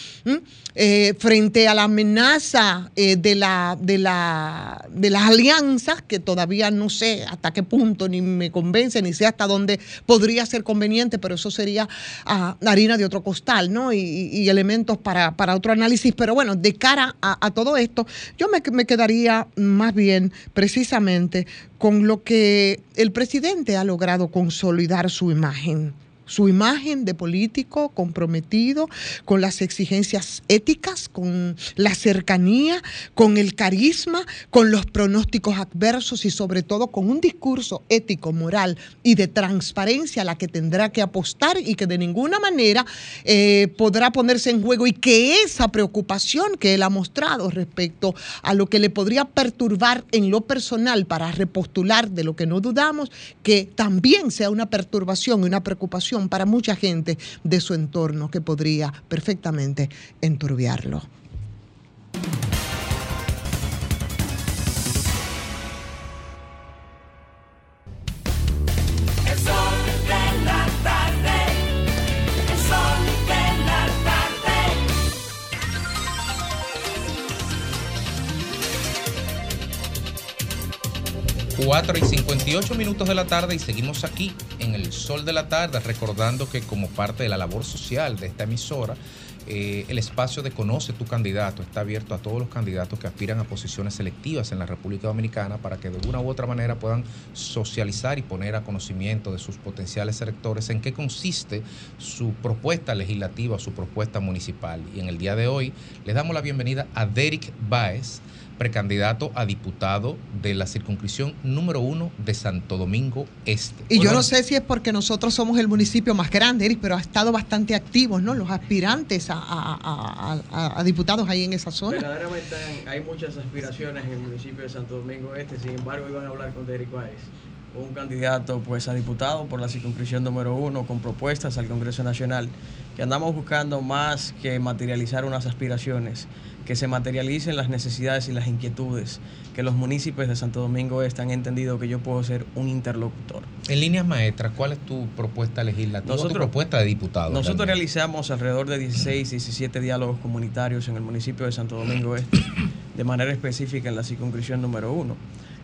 Eh, frente a la amenaza eh, de, la, de, la, de las alianzas, que todavía no sé hasta qué punto ni me convence, ni sé hasta dónde podría ser conveniente, pero eso sería ah, harina de otro costal, ¿no? Y, elementos para, para otro análisis. Pero bueno, de cara a, a todo esto, yo me, me quedaría más bien precisamente con lo que el presidente ha logrado consolidar su imagen. Su imagen de político comprometido con las exigencias éticas, con la cercanía, con el carisma, con los pronósticos adversos y sobre todo con un discurso ético, moral y de transparencia a la que tendrá que apostar y que de ninguna manera eh, podrá ponerse en juego. Y que esa preocupación que él ha mostrado respecto a lo que le podría perturbar en lo personal para repostular, de lo que no dudamos, que también sea una perturbación y una preocupación para mucha gente de su entorno que podría perfectamente enturbiarlo. 4 y 58 minutos de la tarde y seguimos aquí en el sol de la tarde recordando que como parte de la labor social de esta emisora, eh, el espacio de Conoce tu candidato está abierto a todos los candidatos que aspiran a posiciones selectivas en la República Dominicana para que de una u otra manera puedan socializar y poner a conocimiento de sus potenciales electores en qué consiste su propuesta legislativa su propuesta municipal. Y en el día de hoy les damos la bienvenida a Derek Baez, precandidato a diputado de la circunscripción número uno de Santo Domingo Este. Y yo no sé si es porque nosotros somos el municipio más grande, Eric, pero ha estado bastante activos, ¿no? Los aspirantes a, a- a- a- a diputados ahí en esa zona. Verdaderamente hay muchas aspiraciones en el municipio de Santo Domingo Este, sin embargo iban a hablar con Derek Baez, un candidato pues a diputado por la circunscripción número uno con propuestas al Congreso Nacional, que andamos buscando más que materializar unas aspiraciones, que se materialicen las necesidades y las inquietudes, que los municipios de Santo Domingo Este han entendido que yo puedo ser un interlocutor. En líneas maestras, ¿cuál es tu propuesta legislativa o tu Nosotros- propuesta de diputado? Nosotros realizamos alrededor de 16, 17 diálogos comunitarios en el municipio de Santo Domingo Este, de manera específica en la circunscripción número uno.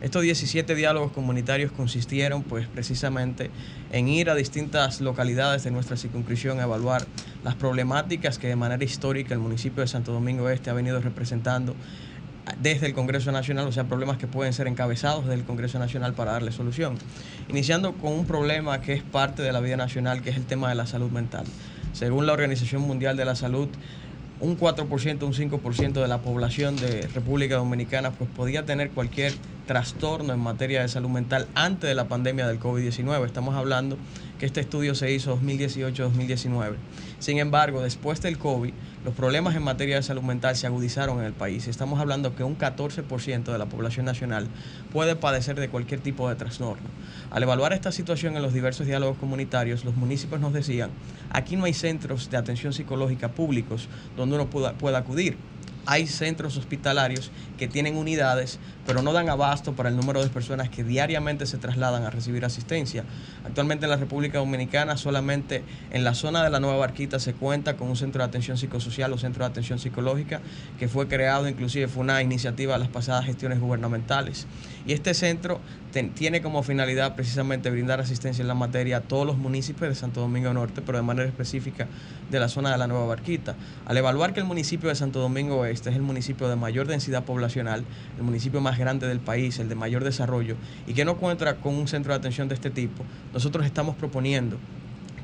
Estos 17 diálogos comunitarios consistieron pues precisamente en ir a distintas localidades de nuestra circunscripción a evaluar las problemáticas que de manera histórica el municipio de Santo Domingo Este ha venido representando desde el Congreso Nacional, o sea, problemas que pueden ser encabezados desde el Congreso Nacional para darle solución. Iniciando con un problema que es parte de la vida nacional, que es el tema de la salud mental. Según la Organización Mundial de la Salud, un 4%, un 5% de la población de República Dominicana pues podía tener cualquier trastorno en materia de salud mental antes de la pandemia del COVID-19. Estamos hablando que este estudio se hizo 2018-2019. Sin embargo, después del COVID, los problemas en materia de salud mental se agudizaron en el país. Estamos hablando que un 14% de la población nacional puede padecer de cualquier tipo de trastorno. Al evaluar esta situación en los diversos diálogos comunitarios, los municipios nos decían, aquí no hay centros de atención psicológica públicos donde uno pueda, pueda acudir. Hay centros hospitalarios que tienen unidades, pero no dan abasto para el número de personas que diariamente se trasladan a recibir asistencia. Actualmente en la República Dominicana solamente en la zona de la Nueva Barquita se cuenta con un centro de atención psicosocial o centro de atención psicológica que fue creado, inclusive fue una iniciativa de las pasadas gestiones gubernamentales. Y este centro tiene como finalidad precisamente brindar asistencia en la materia a todos los municipios de Santo Domingo Norte, pero de manera específica de la zona de la Nueva Barquita. Al evaluar que el municipio de Santo Domingo Oeste es el municipio de mayor densidad poblacional, el municipio más grande del país, el de mayor desarrollo, y que no cuenta con un centro de atención de este tipo, nosotros estamos proponiendo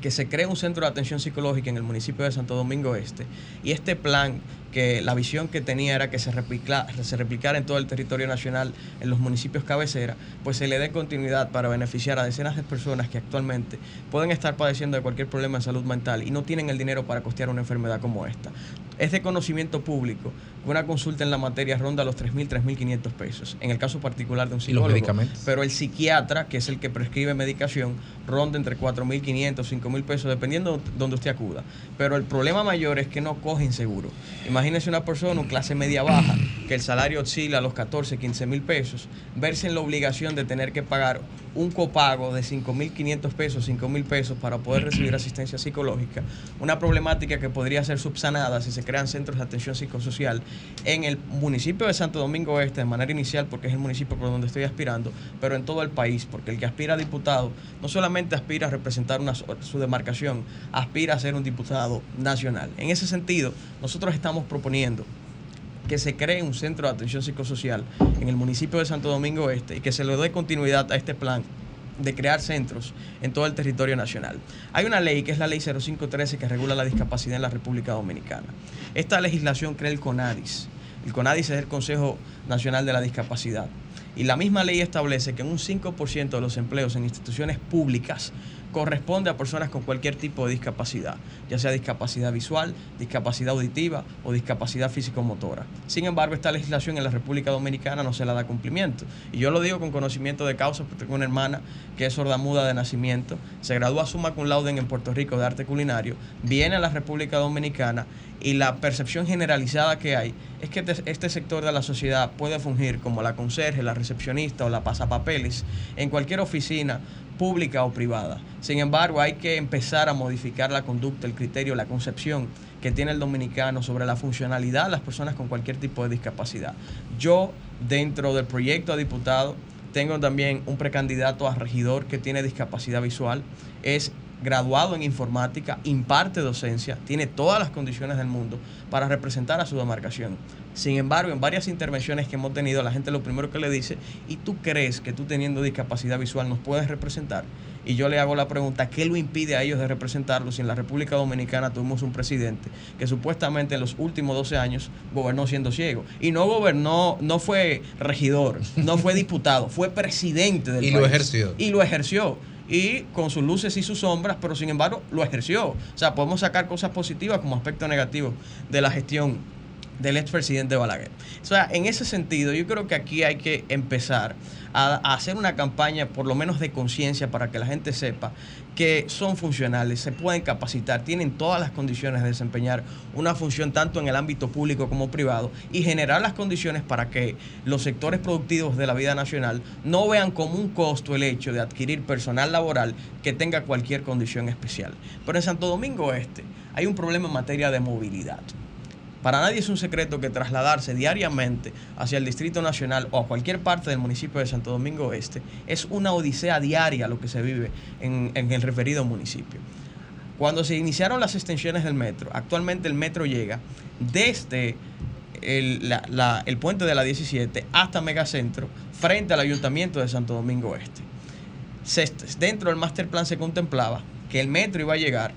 que se cree un centro de atención psicológica en el municipio de Santo Domingo Este y este plan que la visión que tenía era que se, replica- se replicara en todo el territorio nacional en los municipios cabecera, pues se le dé continuidad para beneficiar a decenas de personas que actualmente pueden estar padeciendo de cualquier problema en salud mental y no tienen el dinero para costear una enfermedad como esta. Es de conocimiento público que una consulta en la materia ronda los 3.000, 3.500 pesos, en el caso particular de un ¿Y los psicólogo. medicamentos? Pero el psiquiatra, que es el que prescribe medicación, ronda entre 4.500, 5.000 pesos, dependiendo de donde usted acuda. Pero el problema mayor es que no cogen seguro. Imagínese una persona, una clase media baja, que el salario oscila a los 14, 15 mil pesos, verse en la obligación de tener que pagar un copago de 5.500 pesos, 5 mil pesos para poder recibir asistencia psicológica. Una problemática que podría ser subsanada si se crean centros de atención psicosocial en el municipio de Santo Domingo Este de manera inicial, porque es el municipio por donde estoy aspirando, pero en todo el país, porque el que aspira a diputado no solamente aspira a representar su demarcación, aspira a ser un diputado nacional. En ese sentido, nosotros estamos proponiendo que se cree un centro de atención psicosocial en el municipio de Santo Domingo Este y que se le dé continuidad a este plan de crear centros en todo el territorio nacional. Hay una ley que es la ley 0513 que regula la discapacidad en la República Dominicana. Esta legislación crea el CONADIS. El CONADIS es el Consejo Nacional de la Discapacidad. Y la misma ley establece que un 5% de los empleos en instituciones públicas corresponde a personas con cualquier tipo de discapacidad, ya sea discapacidad visual, discapacidad auditiva o discapacidad físico-motora. Sin embargo, esta legislación en la República Dominicana no se la da cumplimiento. Y yo lo digo con conocimiento de causa, porque tengo una hermana que es sordamuda de nacimiento, se gradúa summa cum laude en Puerto Rico de arte culinario, viene a la República Dominicana y la percepción generalizada que hay es que este- sector de la sociedad puede fungir como la conserje, la recepcionista o la pasapapeles en cualquier oficina pública o privada. Sin embargo, hay que empezar a modificar la conducta, el criterio, la concepción que tiene el dominicano sobre la funcionalidad de las personas con cualquier tipo de discapacidad. Yo, dentro del proyecto a diputado, tengo también un precandidato a regidor que tiene discapacidad visual, es graduado en informática, imparte docencia, tiene todas las condiciones del mundo para representar a su demarcación. Sin embargo, en varias intervenciones que hemos tenido, la gente lo primero que le dice, ¿y tú crees que tú teniendo discapacidad visual nos puedes representar? Y yo le hago la pregunta, ¿qué lo impide a ellos de representarlo si en la República Dominicana tuvimos un presidente que supuestamente en los últimos 12 años gobernó siendo ciego? Y no gobernó, no fue regidor, no fue diputado, fue presidente del Y lo país. ejerció. Y lo ejerció. Y con sus luces y sus sombras, pero sin embargo lo ejerció. O sea, podemos sacar cosas positivas como aspecto negativo de la gestión del expresidente Balaguer. O sea, en ese sentido, yo creo que aquí hay que empezar a, hacer una campaña, por lo menos de conciencia, para que la gente sepa que son funcionales, se pueden capacitar, tienen todas las condiciones de desempeñar una función tanto en el ámbito público como privado y generar las condiciones para que los sectores productivos de la vida nacional no vean como un costo el hecho de adquirir personal laboral que tenga cualquier condición especial. Pero en Santo Domingo Este hay un problema en materia de movilidad. Para nadie es un secreto que trasladarse diariamente hacia el Distrito Nacional o a cualquier parte del municipio de Santo Domingo Este es una odisea diaria lo que se vive en, el referido municipio. Cuando se iniciaron las extensiones del metro, actualmente el metro llega desde el, puente de la 17 hasta Megacentro, frente al Ayuntamiento de Santo Domingo Este. Dentro del master plan se contemplaba que el metro iba a llegar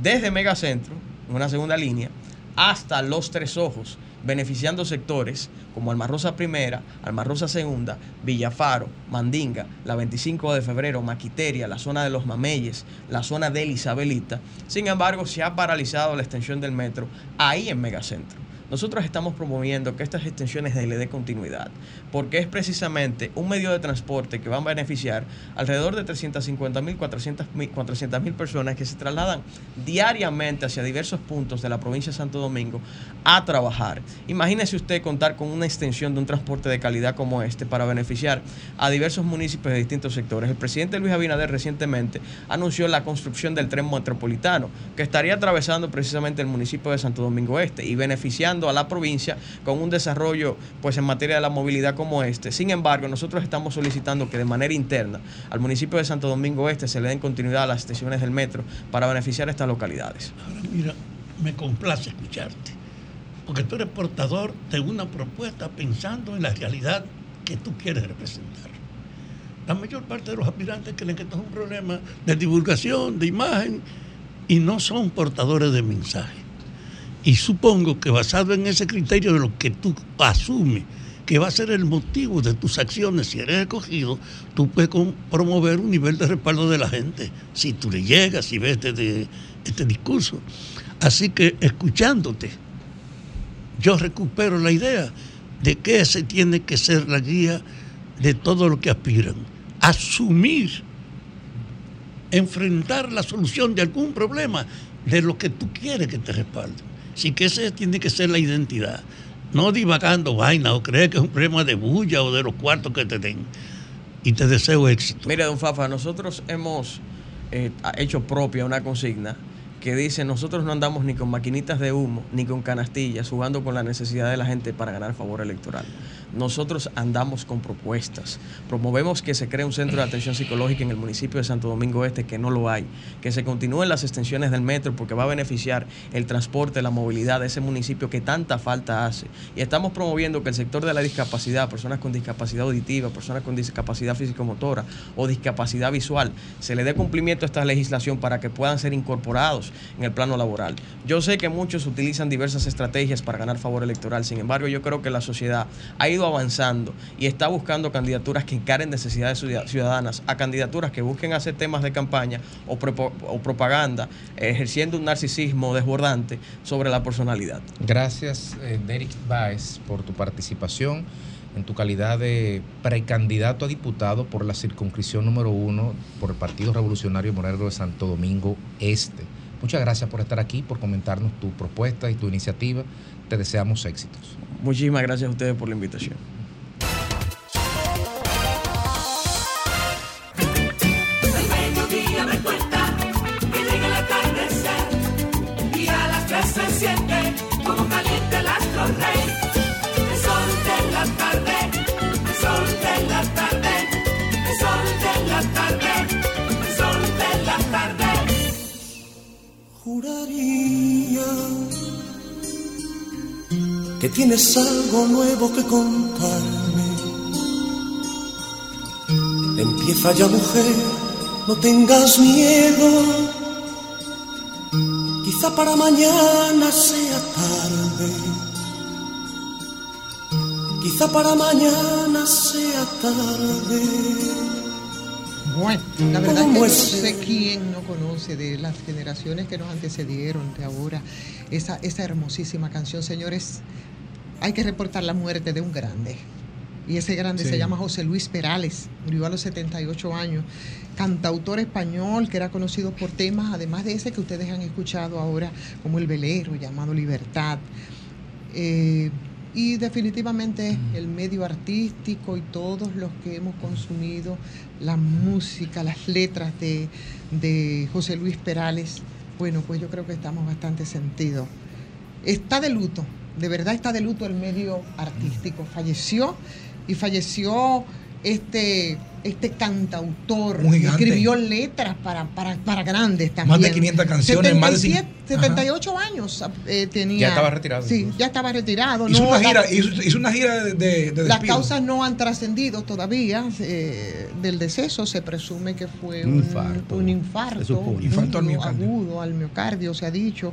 desde Megacentro, en una segunda línea, hasta Los Tres Ojos, beneficiando sectores como Almarrosa Primera, Almarrosa Segunda, Villafaro, Mandinga, la 25 de febrero, Maquiteria, la zona de los Mameyes, la zona de Isabelita. Sin embargo, se ha paralizado la extensión del metro ahí en Megacentro. Nosotros estamos promoviendo que estas extensiones se le dé continuidad, porque es precisamente un medio de transporte que va a beneficiar alrededor de 350 mil, 400 mil personas que se trasladan diariamente hacia diversos puntos de la provincia de Santo Domingo a trabajar. Imagínese usted contar con una extensión de un transporte de calidad como este para beneficiar a diversos municipios de distintos sectores. El presidente Luis Abinader recientemente anunció la construcción del tren metropolitano que estaría atravesando precisamente el municipio de Santo Domingo Este y beneficiando a la provincia con un desarrollo pues en materia de la movilidad como este. Sin embargo, nosotros estamos solicitando que de manera interna al municipio de Santo Domingo Este se le den continuidad a las estaciones del metro para beneficiar a estas localidades. Mira, me complace escucharte, porque tú eres portador de una propuesta pensando en la realidad que tú quieres representar. La mayor parte de los aspirantes creen que esto es un problema de divulgación, de imagen, y no son portadores de mensaje. Y supongo que basado en ese criterio de lo que tú asumes que va a ser el motivo de tus acciones si eres escogido, tú puedes promover un nivel de respaldo de la gente, si tú le llegas y ves este, este discurso. Así que escuchándote, yo recupero la idea de que ese tiene que ser la guía de todo lo que aspiran. Asumir, enfrentar la solución de algún problema de lo que tú quieres que te respalden. Así que esa tiene que ser la identidad. No divagando vaina o creer que es un problema de bulla o de los cuartos que te den. Y te deseo éxito. Mire, don Fafa, nosotros hemos eh, hecho propia una consigna que dice, nosotros no andamos ni con maquinitas de humo, ni con canastillas, jugando con la necesidad de la gente para ganar favor electoral. Nosotros andamos con propuestas. Promovemos que se cree un centro de atención psicológica en el municipio de Santo Domingo Este, que no lo hay. Que se continúen las extensiones del metro, porque va a beneficiar el transporte, la movilidad de ese municipio que tanta falta hace. Y estamos promoviendo que el sector de la discapacidad, personas con discapacidad auditiva, personas con discapacidad físico-motora o discapacidad visual, se le dé cumplimiento a esta legislación para que puedan ser incorporados en el plano laboral. Yo sé que muchos utilizan diversas estrategias para ganar favor electoral, sin embargo yo creo que la sociedad ha ido avanzando y está buscando candidaturas que encaren necesidades ciudad- ciudadanas a candidaturas que busquen hacer temas de campaña o, propaganda, ejerciendo un narcisismo desbordante sobre la personalidad. Gracias, eh, Derek Baez, por tu participación en tu calidad de precandidato a diputado por la circunscripción número uno por el Partido Revolucionario Moreno de Santo Domingo Este. Muchas gracias por estar aquí, por comentarnos tu propuesta y tu iniciativa. Te deseamos éxitos. Muchísimas gracias a ustedes por la invitación. Juraría que tienes algo nuevo que contarme. Empieza ya mujer, no tengas miedo. Quizá para mañana sea tarde. Quizá para mañana sea tarde. Bueno, la verdad es que ¿Cómo no sé quién no conoce de las generaciones que nos antecedieron, de ahora, esa, esa hermosísima canción, señores. Hay que reportar la muerte de un grande. Y ese grande Sí. se llama José Luis Perales, murió a los 78 años. Cantautor español que era conocido por temas, además de ese que ustedes han escuchado ahora, como El Velero, llamado Libertad. Eh, y definitivamente el medio artístico y todos los que hemos consumido la música, las letras de, de José Luis Perales, bueno, pues yo creo que estamos bastante sentidos. Está de luto, de verdad está de luto el medio artístico. Falleció y falleció este este cantautor, Un gigante. escribió letras para, para, para grandes también. Más de 500 canciones, más de 77, cin- 78 años eh, tenía. Ya estaba retirado Sí, incluso. ya estaba retirado. Hizo No, una la- gira, hizo, hizo una gira de, de, las causas no han trascendido todavía eh, del deceso. Se presume que fue Un un, infarto. un infarto, supone. Infarto agudo al miocardio, se ha dicho.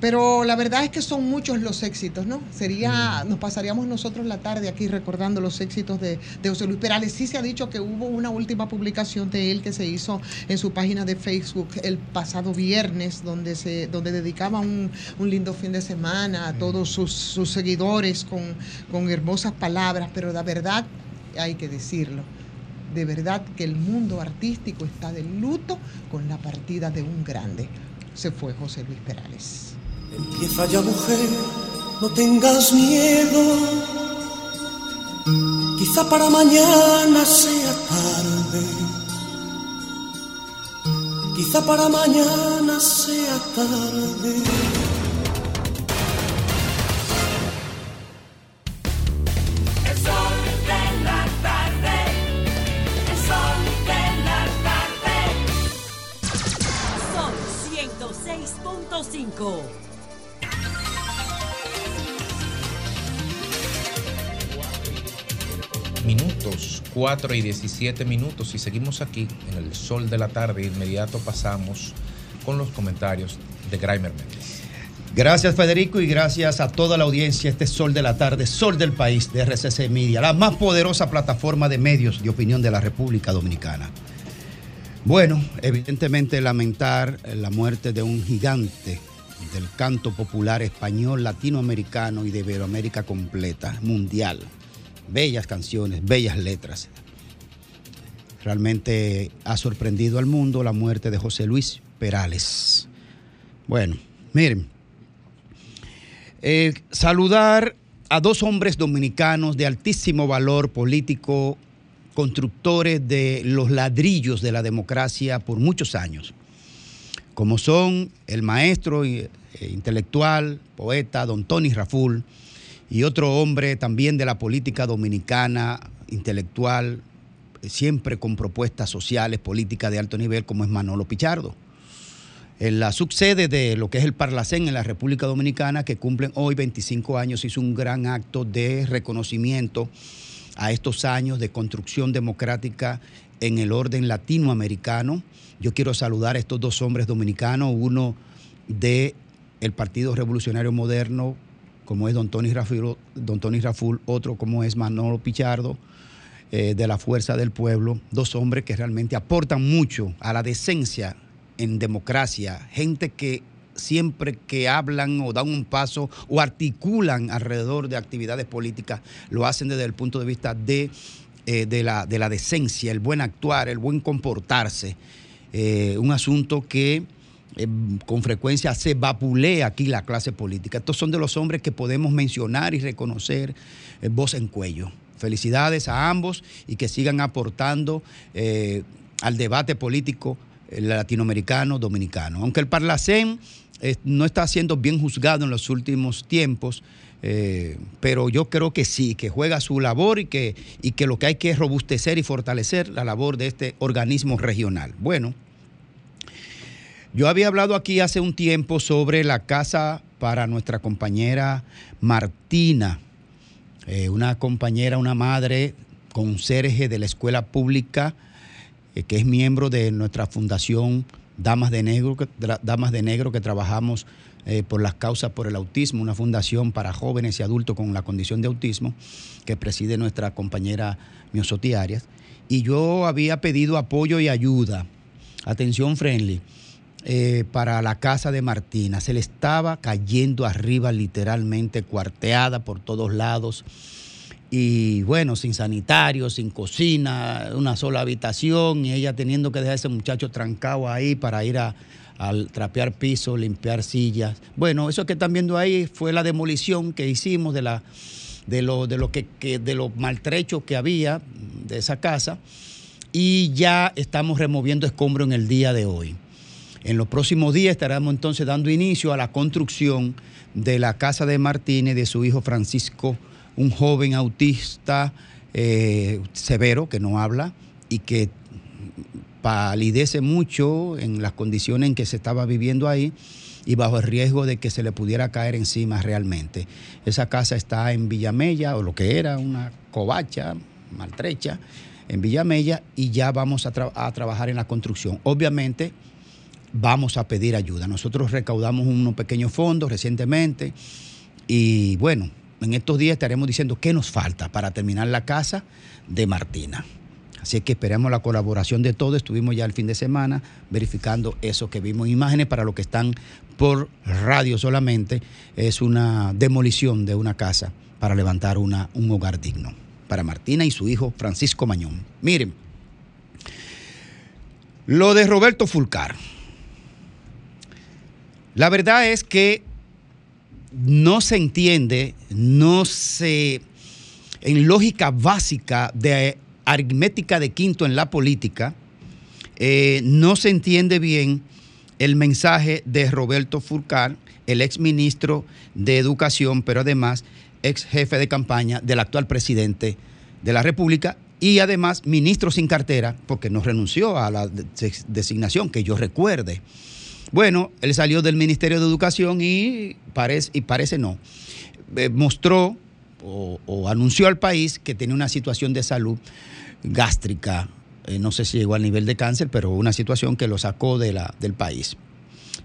Pero la verdad es que son muchos los éxitos, ¿no? Sería, nos pasaríamos nosotros la tarde aquí recordando los éxitos de, de José Luis Perales. Sí se ha dicho que hubo una última publicación de él que se hizo en su página de Facebook el pasado viernes, donde se, donde dedicaba un, un lindo fin de semana a todos sus, sus seguidores con, con hermosas palabras, pero la verdad hay que decirlo. De verdad que el mundo artístico está de luto con la partida de un grande. Se fue José Luis Perales. Empieza ya mujer, no tengas miedo. Quizá para mañana sea tarde. Quizá para mañana sea tarde. Son 106.5 minutos, 4 y 17 minutos y seguimos aquí en el sol de la tarde. Inmediato pasamos con los comentarios de Graimer Méndez. Gracias Federico y gracias a toda la audiencia. Este es Sol de la Tarde, Sol del País de RCC Media, la más poderosa plataforma de medios de opinión de la República Dominicana. Bueno, evidentemente lamentar la muerte de un gigante del canto popular español, latinoamericano y de Iberoamérica completa, mundial. Bellas canciones, bellas letras. Realmente ha sorprendido al mundo la muerte de José Luis Perales. Bueno, miren, eh, saludar a dos hombres dominicanos de altísimo valor político, constructores de los ladrillos de la democracia por muchos años, como son el maestro eh, intelectual, poeta, don Tony Raful, y otro hombre también de la política dominicana, intelectual, siempre con propuestas sociales, políticas de alto nivel, como es Manolo Pichardo en la subsede de lo que es el Parlacén en la República Dominicana, que cumplen hoy 25 años, hizo un gran acto de reconocimiento a estos años de construcción democrática en el orden latinoamericano. Yo quiero saludar a estos dos hombres dominicanos, uno de Partido Revolucionario Moderno, como es don Tony Raful, don Raful otro como es Manolo Pichardo, eh, de la Fuerza del Pueblo, dos hombres que realmente aportan mucho a la decencia en democracia, gente que siempre que hablan o dan un paso o articulan alrededor de actividades políticas, lo hacen desde el punto de vista de, eh, de, la, de la decencia, el buen actuar, el buen comportarse. Eh, un asunto que eh, con frecuencia se vapulea aquí la clase política. Estos son de los hombres que podemos mencionar y reconocer eh, voz en cuello. Felicidades a ambos y que sigan aportando eh, al debate político latinoamericano, dominicano. Aunque el Parlacén no está siendo bien juzgado en los últimos tiempos, pero yo creo que sí, que juega su labor y que, y que lo que hay que es robustecer y fortalecer la labor de este organismo regional. Bueno, yo había hablado aquí hace un tiempo sobre la casa para nuestra compañera Martina, eh, una compañera, una madre conserje de la escuela pública eh, que es miembro de nuestra fundación Damas de Negro, que, Damas de Negro, que trabajamos eh, por las causas por el autismo, una fundación para jóvenes y adultos con la condición de autismo, que preside nuestra compañera Miosotti Arias. Y yo había pedido apoyo y ayuda, atención friendly, eh, para la casa de Martina. Se le estaba cayendo arriba literalmente, cuarteada por todos lados y bueno, sin sanitario, sin cocina, una sola habitación y ella teniendo que dejar a ese muchacho trancado ahí para ir a, trapear piso, limpiar sillas. Bueno, eso que están viendo ahí fue la demolición que hicimos de la de lo, de lo que, que- de los maltrechos que había de esa casa y ya estamos removiendo escombros en el día de hoy. En los próximos días estaremos entonces dando inicio a la construcción de la casa de Martínez, de su hijo Francisco, un joven autista eh, severo que no habla, y que palidece mucho en las condiciones en que se estaba viviendo ahí y bajo el riesgo de que se le pudiera caer encima realmente. Esa casa está en Villamella, o lo que era una covacha maltrecha, en Villamella, y ya vamos a, tra- a trabajar en la construcción. Obviamente vamos a pedir ayuda. Nosotros recaudamos unos pequeños fondos recientemente y bueno, en estos días estaremos diciendo qué nos falta para terminar la casa de Martina. Así que esperamos la colaboración de todos. Estuvimos ya el fin de semana verificando eso que vimos. Imágenes para los que están por radio solamente. Es una demolición de una casa para levantar una, un hogar digno para Martina y su hijo Francisco Mañón. Miren, lo de Roberto Fulcar. La verdad es que no se entiende, no se, en lógica básica de aritmética de quinto en la política, eh, no se entiende bien el mensaje de Roberto Fulcar, el ex ministro de Educación, pero además ex jefe de campaña del actual presidente de la República y además ministro sin cartera, porque no renunció a la de- designación que yo recuerde. Bueno, él salió del Ministerio de Educación y parece, y parece no. Eh, mostró o, anunció al país que tenía una situación de salud gástrica. eh, no sé si llegó al nivel de cáncer, pero una situación que lo sacó de la, del país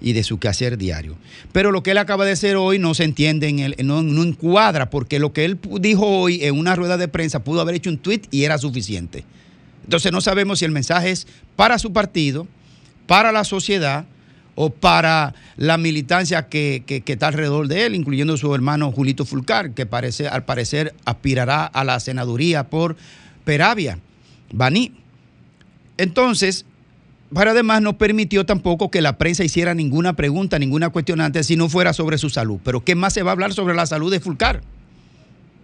y de su quehacer diario. Pero lo que él acaba de hacer hoy no se entiende, en el, no, no encuadra, porque lo que él dijo hoy en una rueda de prensa pudo haber hecho un tuit y era suficiente. Entonces no sabemos si el mensaje es para su partido, para la sociedad o para la militancia que, está alrededor de él, incluyendo su hermano Julito Fulcar, que parece, al parecer aspirará a la senaduría por Peravia, Baní. Entonces, pero además no permitió tampoco que la prensa hiciera ninguna pregunta, ninguna cuestionante si no fuera sobre su salud. Pero ¿qué más se va a hablar sobre la salud de Fulcar?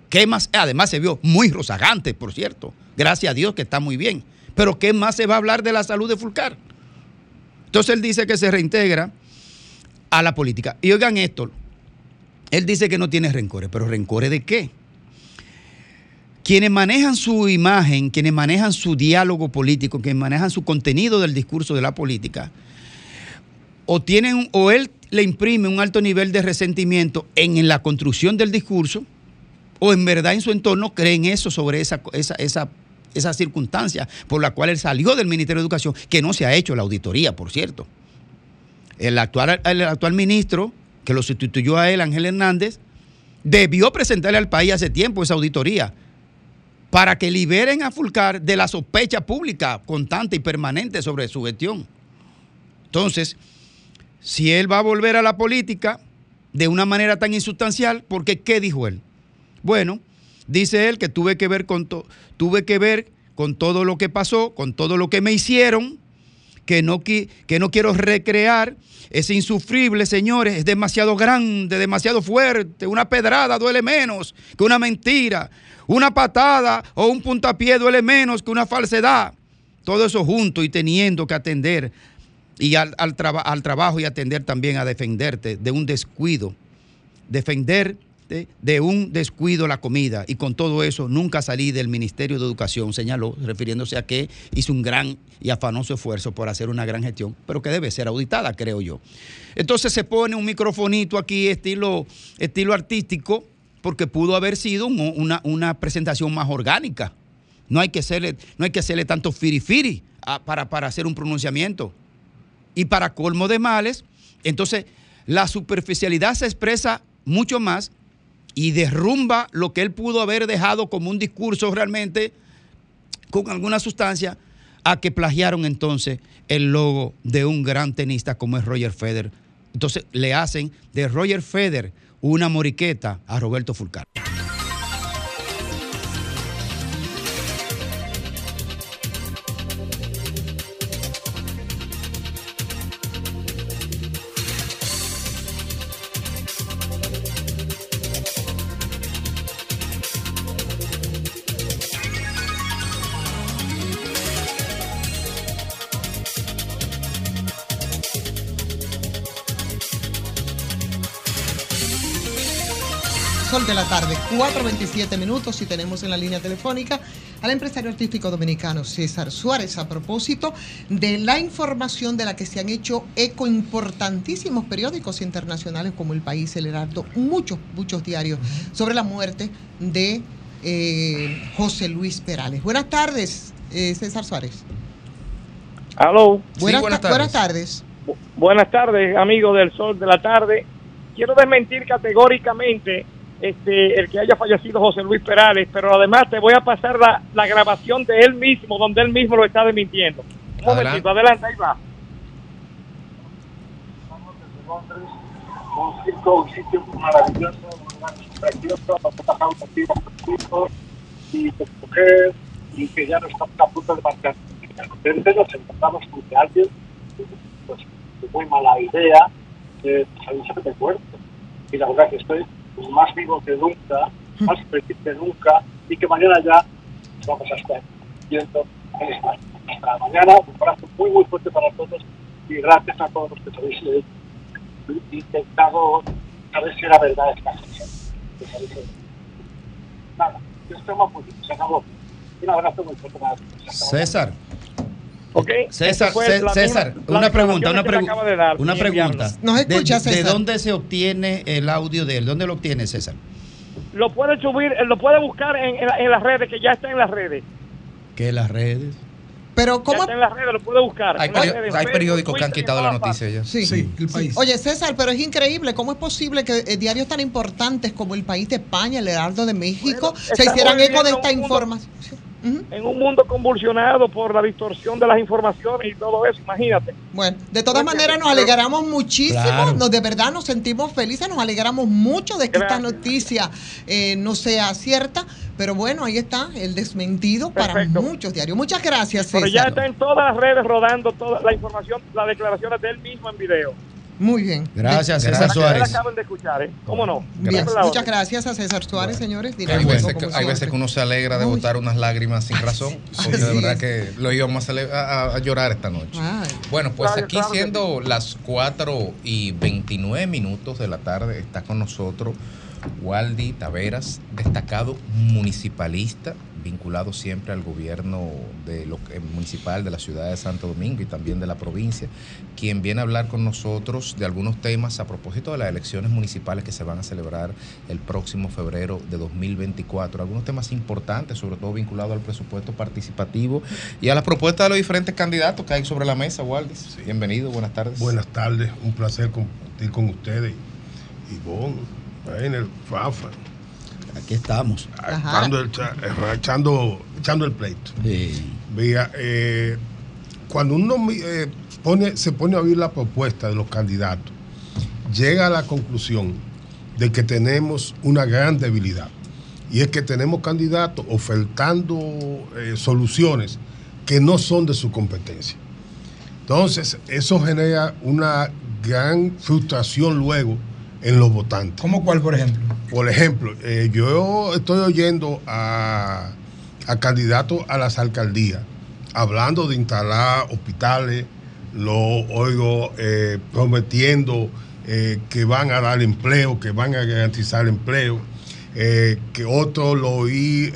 ¿Qué más? Además se vio muy rozagante, por cierto. Gracias a Dios que está muy bien. Pero ¿qué más se va a hablar de la salud de Fulcar? Entonces él dice que se reintegra a la política. Y oigan esto, él dice que no tiene rencores, pero rencores de qué? Quienes manejan su imagen, quienes manejan su diálogo político, quienes manejan su contenido del discurso de la política, o tienen o él le imprime un alto nivel de resentimiento en, la construcción del discurso, o en verdad en su entorno creen eso sobre esa, esa, esa, esa circunstancia por la cual él salió del Ministerio de Educación, que no se ha hecho la auditoría, por cierto. El actual, el actual ministro, que lo sustituyó a él, Ángel Hernández, debió presentarle al país hace tiempo esa auditoría para que liberen a Fulcar de la sospecha pública constante y permanente sobre su gestión. Entonces, si él va a volver a la política de una manera tan insustancial, porque ¿qué dijo él? Bueno, dice él que tuve que ver con tuve que ver con todo lo que pasó, con todo lo que me hicieron, que no, que no quiero recrear. Es insufrible, señores, es demasiado grande, demasiado fuerte. Una pedrada duele menos que una mentira. Una patada o un puntapié duele menos que una falsedad. Todo eso junto y teniendo que atender y al, al al trabajo y atender también a defenderte de un descuido. Defenderte de un descuido la comida. Y con todo eso nunca salí del Ministerio de Educación, señaló, refiriéndose a que hizo un gran y afanoso esfuerzo por hacer una gran gestión, pero que debe ser auditada, creo yo. Entonces se pone un microfonito aquí, estilo, estilo artístico, porque pudo haber sido un- una, una presentación más orgánica. No hay que hacerle, no hay que hacerle tanto firifiri a- para, para hacer un pronunciamiento. Y para colmo de males, entonces la superficialidad se expresa mucho más y derrumba lo que él pudo haber dejado como un discurso realmente con alguna sustancia a que plagiaron entonces el logo de un gran tenista como es Roger Federer. Entonces le hacen de Roger Federer una moriqueta a Roberto Fulcar. 4.27 minutos y tenemos en la línea telefónica al empresario artístico dominicano César Suárez a propósito de la información de la que se han hecho eco importantísimos periódicos internacionales como El País, El Heraldo, muchos, muchos diarios sobre la muerte de eh, José Luis Perales. Buenas tardes, eh, César Suárez. Aló. Buenas, ta- buenas tardes. Bu- Buenas tardes, amigos del Sol de la Tarde. Quiero desmentir categóricamente este, el que haya fallecido José Luis Perales, pero además te voy a pasar la, la grabación de él mismo, donde él mismo lo está desmintiendo. Un momentito, adelante, ahí va. un circo, un sitio maravilloso, precioso, y mujer, y que ya no estamos a punto de marcar. De repente nos encontramos con que alguien, pues, de muy mala idea, eh, salirse de cuerpo. Y la verdad que estoy más vivo que nunca, más feliz que nunca, y que mañana ya vamos a estar viendo en España. Hasta mañana, un abrazo muy, muy fuerte para todos, y gracias a todos los que sabéis eh, intentado saber si era verdad esta eh, Nada, yo estoy más se acabó. Un abrazo muy fuerte para todos. César. Ok, César, César, misma- una pregunta, información una, pregu- acaba de dar, una pregunta. enviarnos. Nos escucha, ¿De, de César. dónde se obtiene el audio de él? ¿Dónde lo obtiene César? Lo puede subir, eh, lo puede buscar en, en la- en las redes, que ya está en las redes. ¿Qué las redes? Pero Ya ¿cómo? está en las redes, lo puede buscar. Hay, redes, Facebook, periódicos que han quitado la noticia ya. Sí. Sí, el país. Oye, César, pero es increíble. ¿Cómo es posible que eh, diarios tan importantes como El País de España, El Heraldo de México, se hicieran eco de esta un En un mundo convulsionado por la distorsión de las informaciones y todo eso, imagínate. Bueno, de todas maneras nos alegramos muchísimo, Claro. nos, de verdad nos sentimos felices, nos alegramos mucho de que esta Gracias. noticia eh, no sea cierta, pero bueno, ahí está el desmentido para muchos diarios. Muchas gracias, Pero ya César. está en todas las redes rodando toda la información, las declaraciones de él mismo en video. Muy bien. Gracias. César Suárez. la acaban de escuchar, ¿eh? ¿Cómo no? Bien, muchas orden. gracias a César Suárez, señores. Hay veces, que, hay veces que uno se alegra de Uy. botar unas lágrimas sin razón, porque de verdad es. que lo íbamos a, llorar esta noche. Ay. Bueno, pues Claro, aquí claro siendo las 4 y 29 minutos de la tarde, está con nosotros Waldi Taveras, destacado municipalista, vinculado siempre al gobierno de lo, municipal de la ciudad de Santo Domingo y también de la provincia, quien viene a hablar con nosotros de algunos temas a propósito de las elecciones municipales que se van a celebrar el próximo febrero de 2024. Algunos temas importantes, sobre todo vinculados al presupuesto participativo y a las propuestas de los diferentes candidatos que hay sobre la mesa, Waldis. Bienvenido, buenas tardes. Buenas tardes, un placer compartir con ustedes. Ivonne, Rainer, Fafa. Aquí estamos. Echando el, eh, echando, echando el pleito. Eh, cuando uno eh, pone, se pone a oír la propuesta de los candidatos, llega a la conclusión de que tenemos una gran debilidad. Y es que tenemos candidatos ofertando eh, soluciones que no son de su competencia. Entonces, eso genera una gran frustración luego en los votantes. ¿Cómo cuál, por ejemplo? Por ejemplo, eh, yo estoy oyendo a, a candidatos a las alcaldías hablando de instalar hospitales, lo oigo eh, prometiendo eh, que van a dar empleo, que van a garantizar empleo, eh, que otro lo oí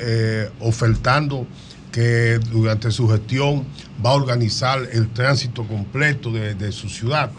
ofertando que durante su gestión va a organizar el tránsito completo de, de su ciudad.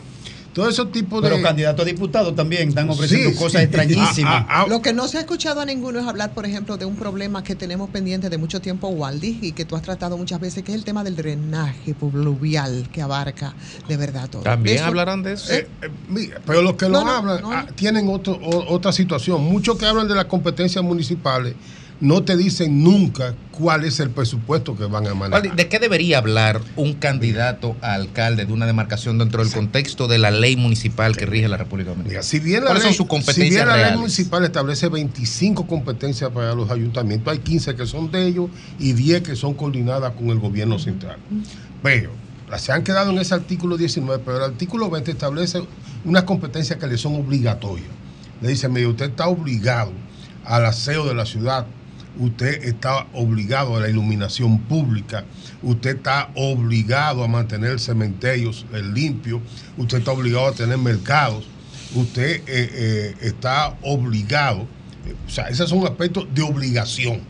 Todo ese tipo de... Pero candidatos a diputados también están ofreciendo Sí, cosas sí. extrañísimas. Ah, ah, Lo que no se ha escuchado a ninguno es hablar, por ejemplo, de un problema que tenemos pendiente de mucho tiempo, Waldi, y que tú has tratado muchas veces, que es el tema del drenaje pluvial que abarca de verdad todo. También Eso- hablarán de eso. Eh, eh, mira, pero los que No, lo no, hablan no, ah, tienen otro, o- otra situación. Muchos que hablan de las competencias municipales no te dicen nunca cuál es el presupuesto que van a manejar. ¿De qué debería hablar un candidato a alcalde de una demarcación dentro del contexto de la ley municipal que rige la República Dominicana? Si bien la ¿Cuáles ley, son sus si competencias bien la ley municipal establece 25 competencias para los ayuntamientos, hay 15 que son de ellos y 10 que son coordinadas con el gobierno central. Pero se han quedado en ese artículo 19, pero el artículo 20 establece unas competencias que le son obligatorias. Le dice, mire, usted está obligado al aseo de la ciudad, usted está obligado a la iluminación pública, usted está obligado a mantener cementerios eh, limpios, usted está obligado a tener mercados, usted eh, eh, está obligado, o sea, esos son aspectos de obligación.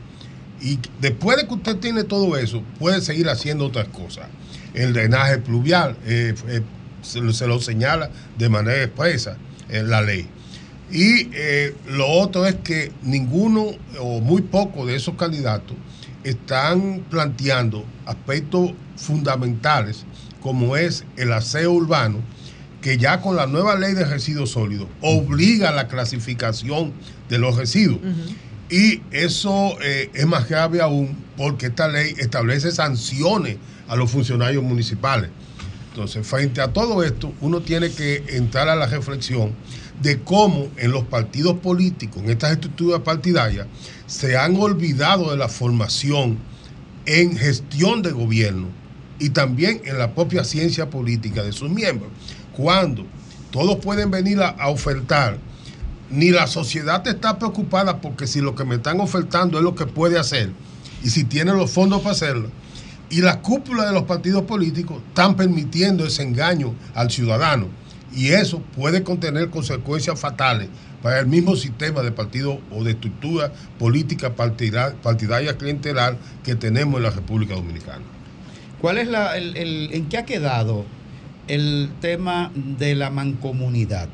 Y después de que usted tiene todo eso, puede seguir haciendo otras cosas. El drenaje pluvial se lo señala de manera expresa en la ley. Y eh, lo otro es que ninguno o muy pocos de esos candidatos están planteando aspectos fundamentales como es el aseo urbano, que ya con la nueva ley de residuos sólidos obliga la clasificación de los residuos. Y eso eh, es más grave aún porque esta ley establece sanciones a los funcionarios municipales. Entonces, frente a todo esto, uno tiene que entrar a la reflexión de cómo en los partidos políticos, en estas estructuras partidarias, se han olvidado de la formación en gestión de gobierno y también en la propia ciencia política de sus miembros. Cuando todos pueden venir a, ofertar, ni la sociedad está preocupada porque si lo que me están ofertando es lo que puede hacer y si tiene los fondos para hacerlo. Y la cúpula de los partidos políticos están permitiendo ese engaño al ciudadano. Y eso puede contener consecuencias fatales para el mismo sistema de partido o de estructura política partida- partidaria clientelar que tenemos en la República Dominicana. ¿Cuál es la, el, en qué ha quedado el tema de la mancomunidad,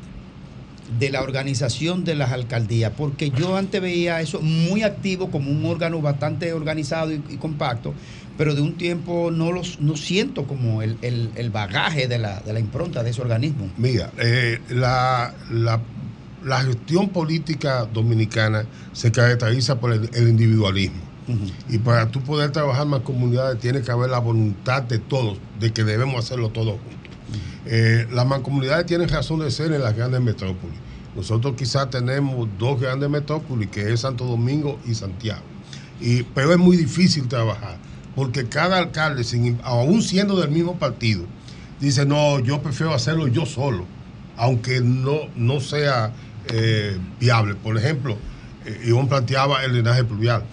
de la organización de las alcaldías? Porque yo antes veía eso muy activo como un órgano bastante organizado y compacto, pero de un tiempo no los no siento como el, el- el bagaje de la, de la impronta de ese organismo. Mira, eh, la, la- la gestión política dominicana se caracteriza por el, el individualismo. Y para tú poder trabajar más comunidades tiene que haber la voluntad de todos, de que debemos hacerlo todos juntos. Eh, las mancomunidades tienen razón de ser en las grandes metrópolis. Nosotros quizás tenemos dos grandes metrópolis, que es Santo Domingo y Santiago. Y, pero es muy difícil trabajar, porque cada alcalde, sin, aún siendo del mismo partido, dice, no, yo prefiero hacerlo yo solo, aunque no, no sea eh, viable. Por ejemplo, eh, planteaba el drenaje pluvial.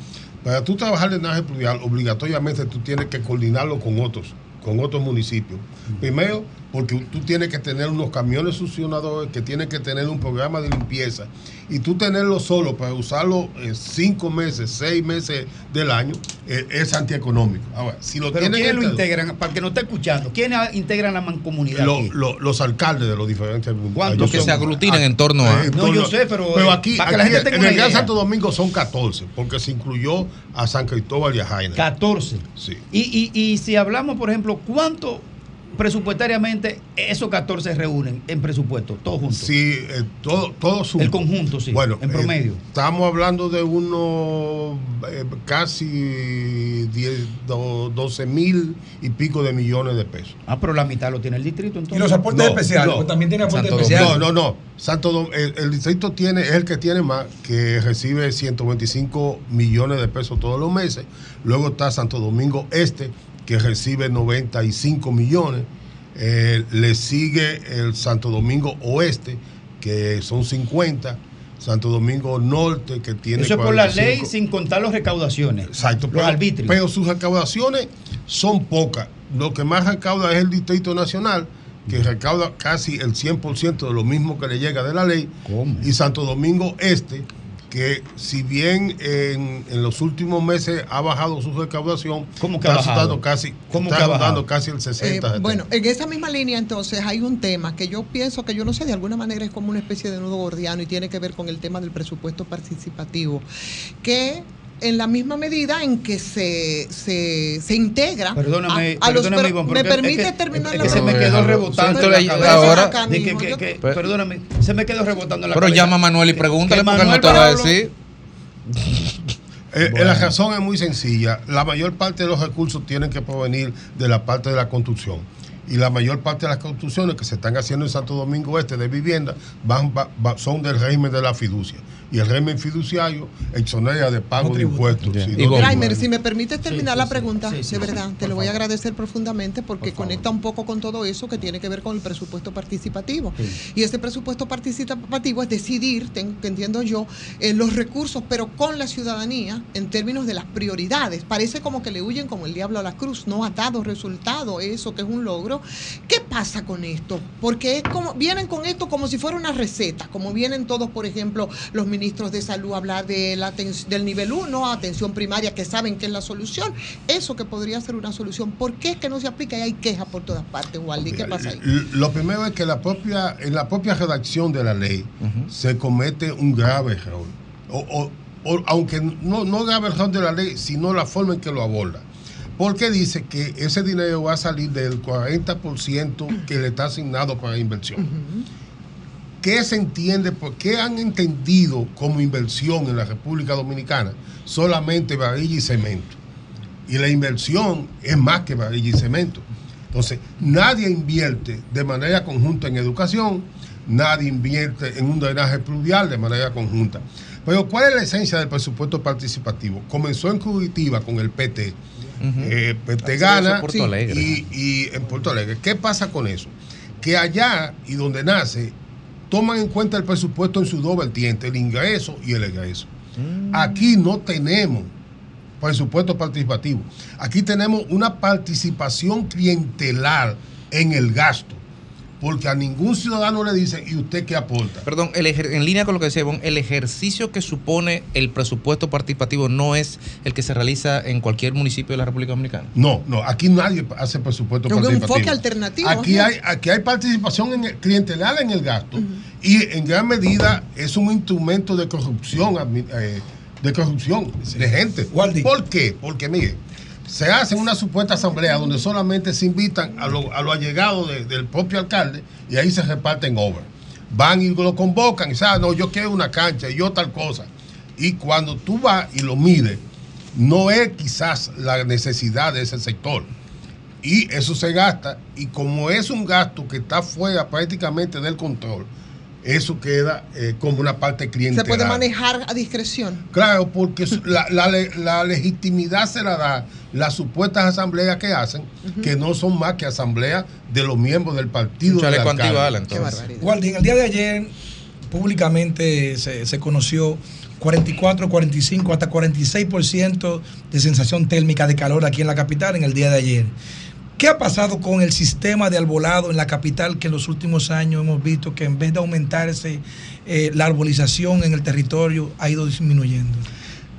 Para tú trabajar el drenaje pluvial, obligatoriamente tú tienes que coordinarlo con otros, con otros municipios. Primero, porque tú tienes que tener unos camiones succionadores, que tienes que tener un programa de limpieza. Y tú tenerlo solo para usarlo eh, cinco meses, seis meses del año, eh, es antieconómico. Ahora, si lo Pero ¿quiénes lo integran? Para el que no esté escuchando, ¿quiénes integran la mancomunidad? lo- los alcaldes de los diferentes ¿Cuántos que son? se aglutinan en torno a- en No, yo sé, pero, pero eh, aquí, para que la aquí gente tenga en el Gran. Santo Domingo son 14 porque se incluyó a San Cristóbal y a Jaina 14. sí Y, y, y si hablamos, por ejemplo, ¿cuánto presupuestariamente esos 14 reúnen en presupuesto? Todos juntos. Sí, eh, todo, todo suma. El conjunto, sí. Bueno, en eh, promedio. estamos hablando de unos eh, casi 10, do- 12 mil y pico de millones de pesos. Ah, pero la mitad lo tiene el distrito. Entonces. Y los aportes especiales, pues también tiene aportes Santo especiales. No, no, no. Santo Dom- el, el distrito tiene, es el que tiene más, que recibe 125 millones de pesos todos los meses. Luego está Santo Domingo Este, que recibe 95 millones. Eh, le sigue el Santo Domingo Oeste, que son 50. Santo Domingo Norte, que tiene Eso es por la 45. ley sin contar las recaudaciones. Exacto, Los pero, arbitrios. pero sus recaudaciones son pocas. Lo que más recauda es el Distrito Nacional, que recauda casi el 100% de lo mismo que le llega de la ley. Y Santo Domingo Este, que si bien en, en los últimos meses ha bajado su recaudación, ¿Cómo que ha está bajado? rondando casi, ¿Cómo está que ha rondando bajado? casi el 60. Eh, bueno, en esa misma línea entonces hay un tema que yo pienso que yo no sé, de alguna manera es como una especie de nudo gordiano y tiene que ver con el tema del presupuesto participativo, que en la misma medida en que se, se, se integra Perdóname, a, a los perdóname, Ivonne, me es permite que- terminar es la se me pregunta? quedó rebotando en la cabeza. ahora. Que- que- perdóname, se me quedó rebotando en la Pero cabeza. llama a Manuel y pregúntale Que porque no Manuel te va a decir. Eh, Bueno. La razón es muy sencilla. La mayor parte de los recursos tienen que provenir de la parte de la construcción. Y la mayor parte de las construcciones que se están haciendo en Santo Domingo Este de vivienda van, va- va- son del régimen de la fiducia. Y el régimen fiduciario exonera de pago de impuestos. Sí, no- Graimer, si me permites terminar Sí, la pregunta, sí, sí, de verdad, te lo voy a agradecer profundamente porque conecta un poco con todo eso que tiene que ver con el presupuesto participativo. Y ese presupuesto participativo es decidir, ten- que entiendo yo, eh, los recursos, pero con la ciudadanía en términos de las prioridades. Parece como que le huyen como el diablo a la cruz, no ha dado resultado eso que es un logro ¿Qué pasa con esto? Porque es como, vienen con esto como si fuera una receta, como vienen todos, por ejemplo, los ministros de salud a hablar de la aten- del nivel 1, atención primaria, que saben que es la solución. Eso que podría ser una solución. ¿Por qué es que no se aplica y hay quejas por todas partes, Waldi? ¿Qué pasa ahí? Lo primero es que la propia, en la propia redacción de la ley se comete un grave error. O, o- o- aunque no, no grave error de la ley, sino la forma en que lo aborda. Porque dice que ese dinero va a salir del 40% que le está asignado para inversión. ¿Qué se entiende? ¿Por qué han entendido como inversión en la República Dominicana solamente varilla y cemento? Y la inversión es más que varilla y cemento. Entonces, nadie invierte de manera conjunta en educación, nadie invierte en un drenaje pluvial de manera conjunta. Pero, ¿cuál es la esencia del presupuesto participativo? Comenzó en Curitiba con el PT. Eh, PT Así gana y, y en Puerto Alegre. ¿Qué pasa con eso? Que allá y donde nace, toman en cuenta el presupuesto en su dos vertientes, el ingreso y el egreso. Aquí no tenemos presupuesto participativo. Aquí tenemos una participación clientelar en el gasto. Porque a ningún ciudadano le dice, ¿y usted qué aporta? Perdón, el ejer- en línea con lo que decía Ivonne, el ejercicio que supone el presupuesto participativo no es el que se realiza en cualquier municipio de la República Dominicana. No, no, aquí nadie hace presupuesto Es un participativo. enfoque alternativo. Aquí hay, aquí hay participación en el- clientelar en el gasto y en gran medida es un instrumento de corrupción, eh, de corrupción de gente. ¿Por qué? Porque mire, se hace una supuesta asamblea donde solamente se invitan a los lo allegados de- del propio alcalde y ahí se reparten obras. Van y lo convocan y dicen, "Ah, no, yo quiero una cancha y yo tal cosa. Y cuando tú vas y lo mides, no es quizás la necesidad de ese sector. Y eso se gasta. Y como es un gasto que está fuera prácticamente del control, eso queda eh, como una parte Se clientelar. puede manejar a discreción. Claro, porque la, la le- la legitimidad se la da las supuestas asambleas que hacen, que no son más que asambleas de los miembros del partido. Un chaleco del antibala, entonces. Waldi, en el día de ayer públicamente se, se conoció 44, 45, hasta 46% de sensación térmica de calor aquí en la capital en el día de ayer. ¿Qué ha pasado con el sistema de arbolado en la capital que en los últimos años hemos visto que en vez de aumentarse eh, la arbolización en el territorio ha ido disminuyendo?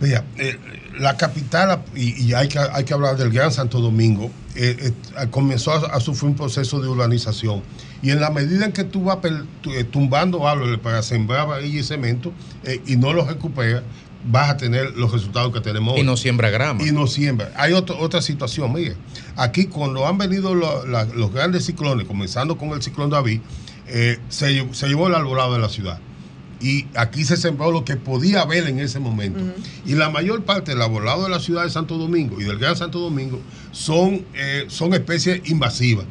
Mira, eh, la capital, y, y hay, que, hay que hablar del Gran Santo Domingo, eh, comenzó a, sufrir un proceso de urbanización. Y en la medida en que tú vas tumbando árboles para sembrar varilla y cemento y no los recuperas, vas a tener los resultados que tenemos hoy. Y no siembra grama. Y no siembra. Hay otro- otra situación, mire, aquí cuando han venido lo- la- los grandes ciclones, comenzando con el ciclón David, eh, se, se llevó el arbolado de la ciudad. Y aquí se sembró lo que podía haber en ese momento. Y la mayor parte del arbolado de la ciudad de Santo Domingo y del Gran Santo Domingo son, eh, son especies invasivas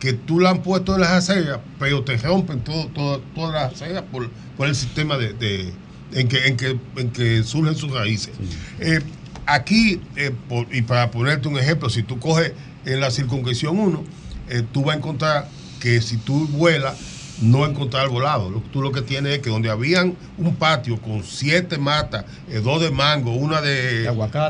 que tú la han puesto en las aceras, pero te rompen todo, todo- todas las aceras por, por el sistema de, de- en, que, en, que, en que surgen sus raíces. Eh, aquí, eh, por- y para ponerte un ejemplo, si tú coges en la circunscripción 1, eh, tú vas a encontrar que si tú vuelas, no encontrar volado. Tú lo que tienes es que donde habían un patio con siete matas, eh, dos de mango, una de,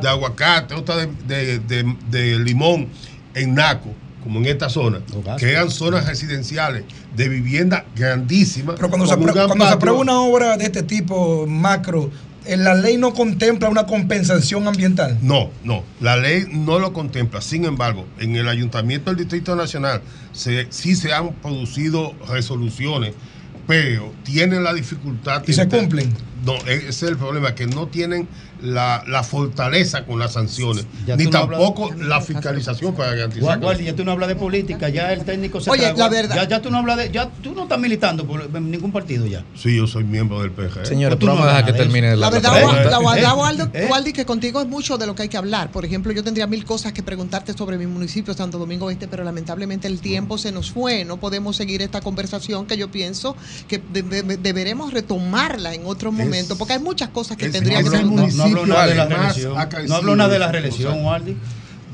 de aguacate, otra de, de- de- de limón en Naco, como en esta zona, que eran zonas residenciales de vivienda grandísimas. Pero cuando, se, aprueba, cuando se aprueba una obra de este tipo macro, ¿en la ley no contempla una compensación ambiental? No, no, la ley no lo contempla. Sin embargo, en el Ayuntamiento del Distrito Nacional se, sí se han producido resoluciones, pero tienen la dificultad. ¿Y se cumplen? No, ese es el problema, que no tienen la, la fortaleza con las sanciones, Ya ni no tampoco la fiscalización para garantizar. que- Guardia, ya tú no hablas de política, ya el técnico se Oye, tragó- la verdad- Ya, ya tú no hablas de. Ya tú no estás militando por en ningún partido ya. Sí, yo soy miembro del PG. Señores, Pues tú no vamos a dejar que termine la, La verdad, pregunta. la verdad, ¿Eh? Waldo, ¿Eh? Waldi, que contigo es mucho de lo que hay que hablar. Por ejemplo, yo tendría mil cosas que preguntarte sobre mi municipio, Santo Domingo Este, pero lamentablemente el tiempo se nos fue. No podemos seguir esta conversación que yo pienso que de- de- deberemos retomarla en otro momento, porque hay muchas cosas que tendrían que ser No, no hablo nada de la reelección. No hablo nada de la reelección. Waldi.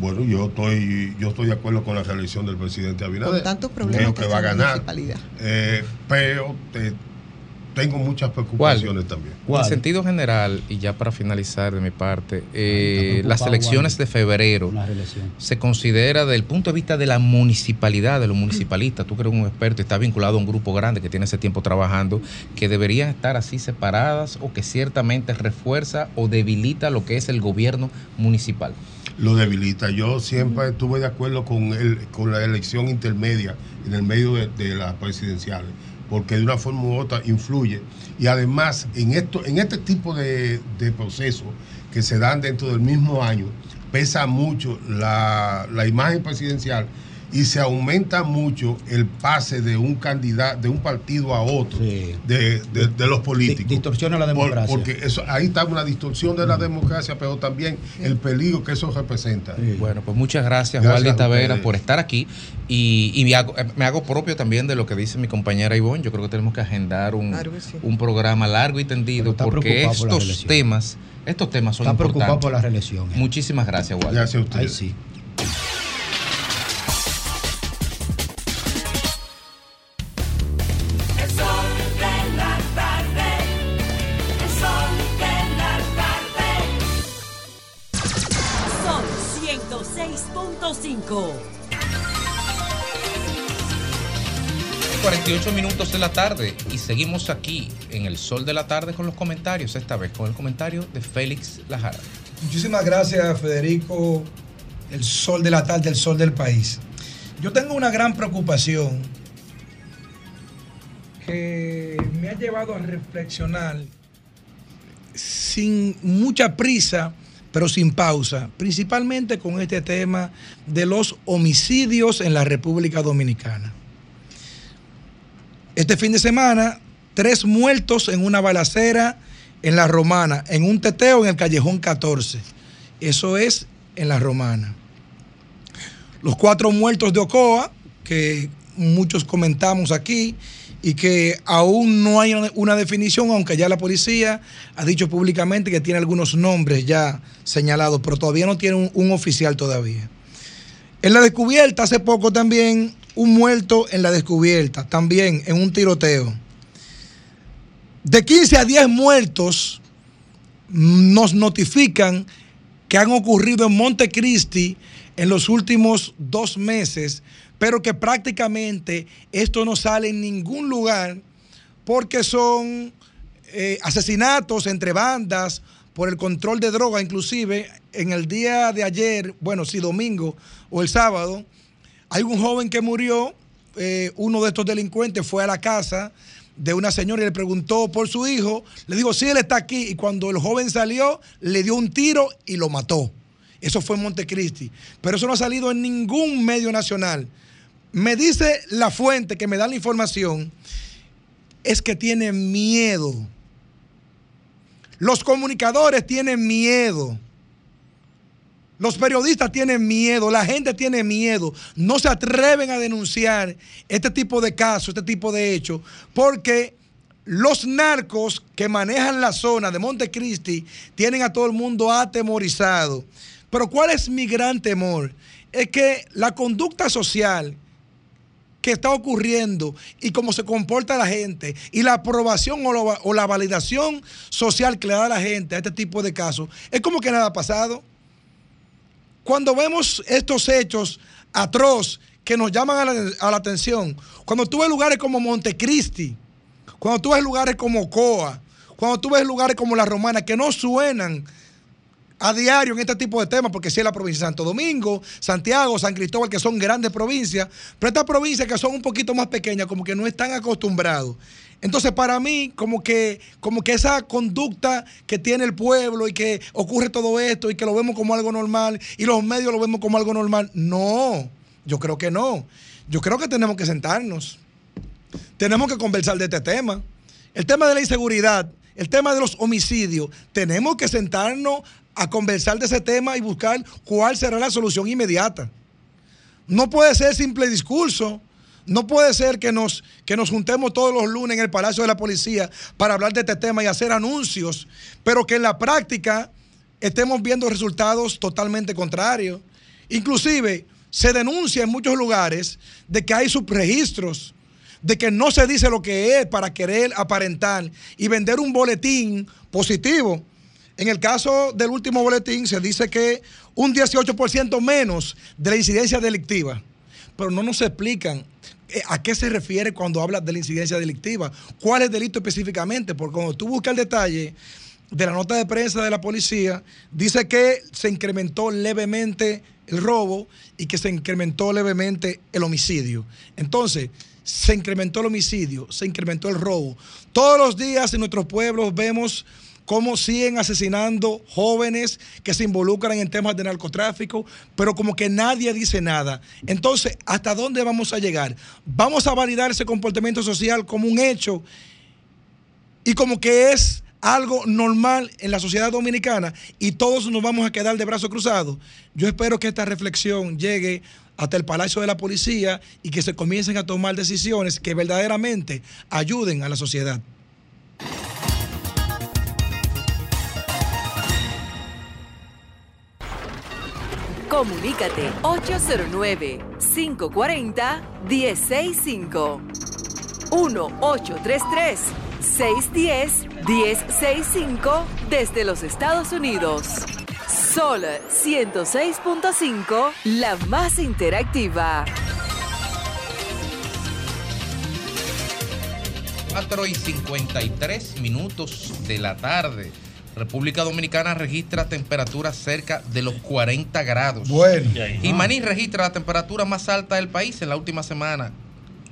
Bueno, yo estoy, yo estoy de acuerdo con la reelección del presidente Abinader. Con tantos problemas Creo que que va a ganar. municipalidad. Eh, pero eh, tengo muchas preocupaciones también. En sentido general, y ya para finalizar de mi parte, eh, las elecciones de febrero se considera desde el punto de vista de la municipalidad, de los municipalistas, tú que eres un experto y estás vinculado a un grupo grande que tiene ese tiempo trabajando, que deberían estar así separadas o que ciertamente refuerza o debilita lo que es el gobierno municipal. lo debilita. Yo siempre estuve de acuerdo con, el, con la elección intermedia en el medio de, de las presidenciales, porque de una forma u otra influye. Y además, en, esto, en este tipo de, procesos que se dan dentro del mismo año, pesa mucho la imagen presidencial y se aumenta mucho el pase de un candidato, de un partido a otro, de, de- de los políticos. distorsiona la Por- democracia. porque eso, ahí está una distorsión de la democracia, pero también el peligro que eso representa. Bueno, pues muchas gracias, Gracias Waldi a Tavera, ustedes. por estar aquí. Y, y me, hago, eh, me hago propio también de lo que dice mi compañera Ivonne. Yo creo que tenemos que agendar un, Claro que sí. un programa largo y tendido, porque preocupado por estos temas, estos temas son Está preocupado importantes. por la reelección. eh. Muchísimas gracias, Waldi. Gracias a ustedes. De la tarde y seguimos aquí en el sol de la tarde con los comentarios, esta vez con el comentario de Félix Lajara. Muchísimas gracias, Federico. El sol de la tarde, el sol del país. Yo tengo una gran preocupación que me ha llevado a reflexionar sin mucha prisa, pero sin pausa, principalmente con este tema de los homicidios en la República Dominicana. Este fin de semana, tres muertos en una balacera en la Romana, en un teteo en el callejón 14. Eso es en la Romana. Los cuatro muertos de Ocoa, que muchos comentamos aquí, y que aún no hay una- definición, aunque ya la policía ha dicho públicamente que tiene algunos nombres ya señalados, pero todavía no tiene un, un oficial todavía. En la descubierta, hace poco también, un muerto en la descubierta, también en un tiroteo. De 15 a 10 muertos nos notifican que han ocurrido en Montecristi en los últimos dos meses, pero que prácticamente esto no sale en ningún lugar porque son eh, asesinatos entre bandas por el control de droga, inclusive en el día de ayer, bueno, sí, domingo o el sábado, hay un joven que murió, eh, uno de estos delincuentes fue a la casa de una señora y le preguntó por su hijo, le dijo, sí, él está aquí, y cuando el joven salió, le dio un tiro y lo mató. Eso fue en Montecristi, pero eso no ha salido en ningún medio nacional. Me dice la fuente que me da la información, es que tiene miedo. Los comunicadores tienen miedo. Los periodistas tienen miedo, la gente tiene miedo, no se atreven a denunciar este tipo de casos, este tipo de hechos, porque los narcos que manejan la zona de Montecristi tienen a todo el mundo atemorizado. Pero ¿cuál es mi gran temor? Es que la conducta social que está ocurriendo y cómo se comporta la gente y la aprobación o, o la validación social que le da la gente a este tipo de casos, es como que nada ha pasado. Cuando vemos estos hechos atroz que nos llaman a la, atención, cuando tú ves lugares como Montecristi, cuando tú ves lugares como Coa, cuando tú ves lugares como La Romana que no suenan a diario en este tipo de temas, porque si es la provincia de Santo Domingo, Santiago, San Cristóbal, que son grandes provincias, pero estas provincias que son un poquito más pequeñas, como que no están acostumbrados. Entonces, para mí, como que, como que esa conducta que tiene el pueblo y que ocurre todo esto y que lo vemos como algo normal y los medios lo vemos como algo normal, no, yo creo que no. Yo creo que tenemos que sentarnos. Tenemos que conversar de este tema. El tema de la inseguridad, el tema de los homicidios, tenemos que sentarnos a conversar de ese tema y buscar cuál será la solución inmediata. No puede ser simple discurso. No puede ser que nos, que nos juntemos todos los lunes en el Palacio de la Policía para hablar de este tema y hacer anuncios, pero que en la práctica estemos viendo resultados totalmente contrarios. Inclusive se denuncia en muchos lugares de que hay subregistros, de que no se dice lo que es para querer aparentar y vender un boletín positivo. En el caso del último boletín se dice que un 18% menos de la incidencia delictiva, pero no nos explican a qué se refiere cuando habla de la incidencia delictiva, cuál es el delito específicamente, porque cuando tú buscas el detalle de la nota de prensa de la policía, dice que se incrementó levemente el robo y que se incrementó levemente el homicidio. Entonces, se incrementó el homicidio, se incrementó el robo. Todos los días en nuestros pueblos vemos cómo siguen asesinando jóvenes que se involucran en temas de narcotráfico, pero como que nadie dice nada. Entonces, ¿hasta dónde vamos a llegar? ¿Vamos a validar ese comportamiento social como un hecho y como que es algo normal en la sociedad dominicana y todos nos vamos a quedar de brazos cruzados? Yo espero que esta reflexión llegue hasta el Palacio de la Policía y que se comiencen a tomar decisiones que verdaderamente ayuden a la sociedad. Comunícate 809-540-1065. 1-833-610-1065 desde los Estados Unidos. Sol 106.5, la más interactiva. 4 y 53 minutos de la tarde. República Dominicana registra temperaturas cerca de los 40 grados. Bueno. Y Maní registra la temperatura más alta del país en la última semana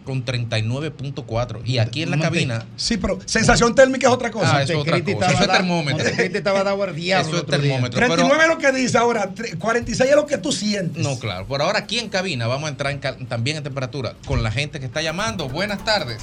con 39.4. Y aquí en la cabina. Sí, pero sensación térmica es otra cosa. Ah, eso es otra cosa. Eso es termómetro. estaba dado Eso es termómetro. 39 pero- es lo que dice ahora, tre- 46 es lo que tú sientes. No, claro. Por ahora aquí en cabina vamos a entrar en también en temperatura con la gente que está llamando. Buenas tardes.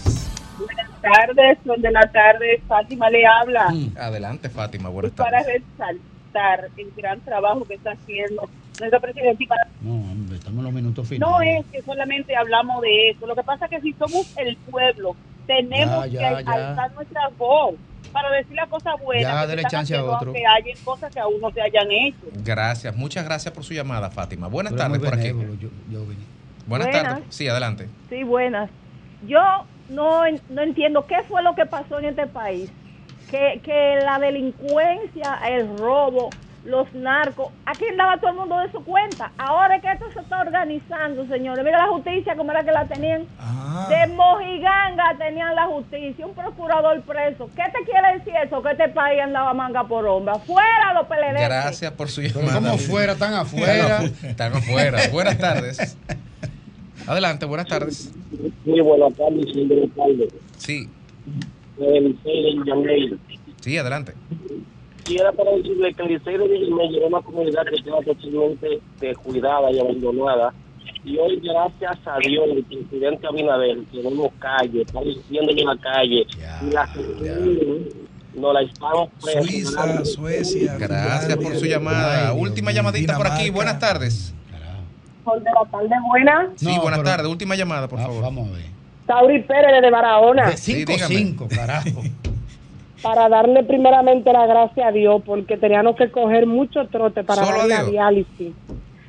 Buenas tardes, son de la tarde, Fátima le habla. Mm. Adelante, Fátima. Y Buenas para tardes. resaltar el gran trabajo que está haciendo nuestra presidenta. y para- No, hombre, estamos en los minutos finales. No es que solamente hablamos de eso, lo que pasa es que si somos el pueblo, tenemos Ya, ya, que ya. alzar nuestra voz para decir las cosas buenas Ya, que chance a otro. aunque hayan cosas que aún no se hayan hecho. Gracias. Muchas gracias por su llamada, Fátima. Buenas tardes por aquí. yo- yo. Buenas, Buenas. tardes. Sí, adelante. Sí, buenas. Yo no, no entiendo qué fue lo que pasó en este país. Que, que la delincuencia, el robo, los narcos, aquí andaba todo el mundo de su cuenta. Ahora es que esto se está organizando, señores. Mira la justicia como era que la tenían. De Mojiganga tenían la justicia, un procurador preso. ¿Qué te quiere decir eso? Que este país andaba manga por hombra. Fuera los PLD. Gracias por su llamada. ¿Cómo fuera? ¿Tan afuera? Están afuera. Buenas tardes. Adelante, buenas tardes. Sí, buenas tardes, señor alcalde. Sí, El de sí, adelante. Y era para decirle que el Licey de Villamey era una comunidad que estaba totalmente descuidada y abandonada. Y hoy, gracias a Dios, el presidente Abinader, tenemos calle, está diciendo en la calle. y la no la estamos Suiza, Suecia. Gracias por su llamada. Última llamadita por aquí. Buenas tardes. Son de la tarde buena. Sí, buenas tardes. Última llamada, por favor. Vamos a ver. Tauri Pérez de Barahona. De 5-5, carajo. para darle primeramente la gracia a Dios porque teníamos que coger mucho trote para Solo a darle la diálisis.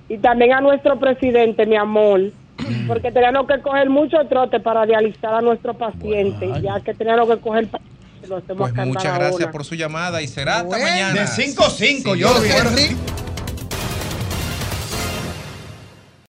Y también a nuestro presidente, mi amor, Mm. porque teníamos que coger mucho trote para dializar a nuestros pacientes, ya que teníamos que coger pa- lo hacemos Pues muchas gracias por su llamada y será hasta Bueno. mañana. De 5-5, Si yo Dios vi. quiere.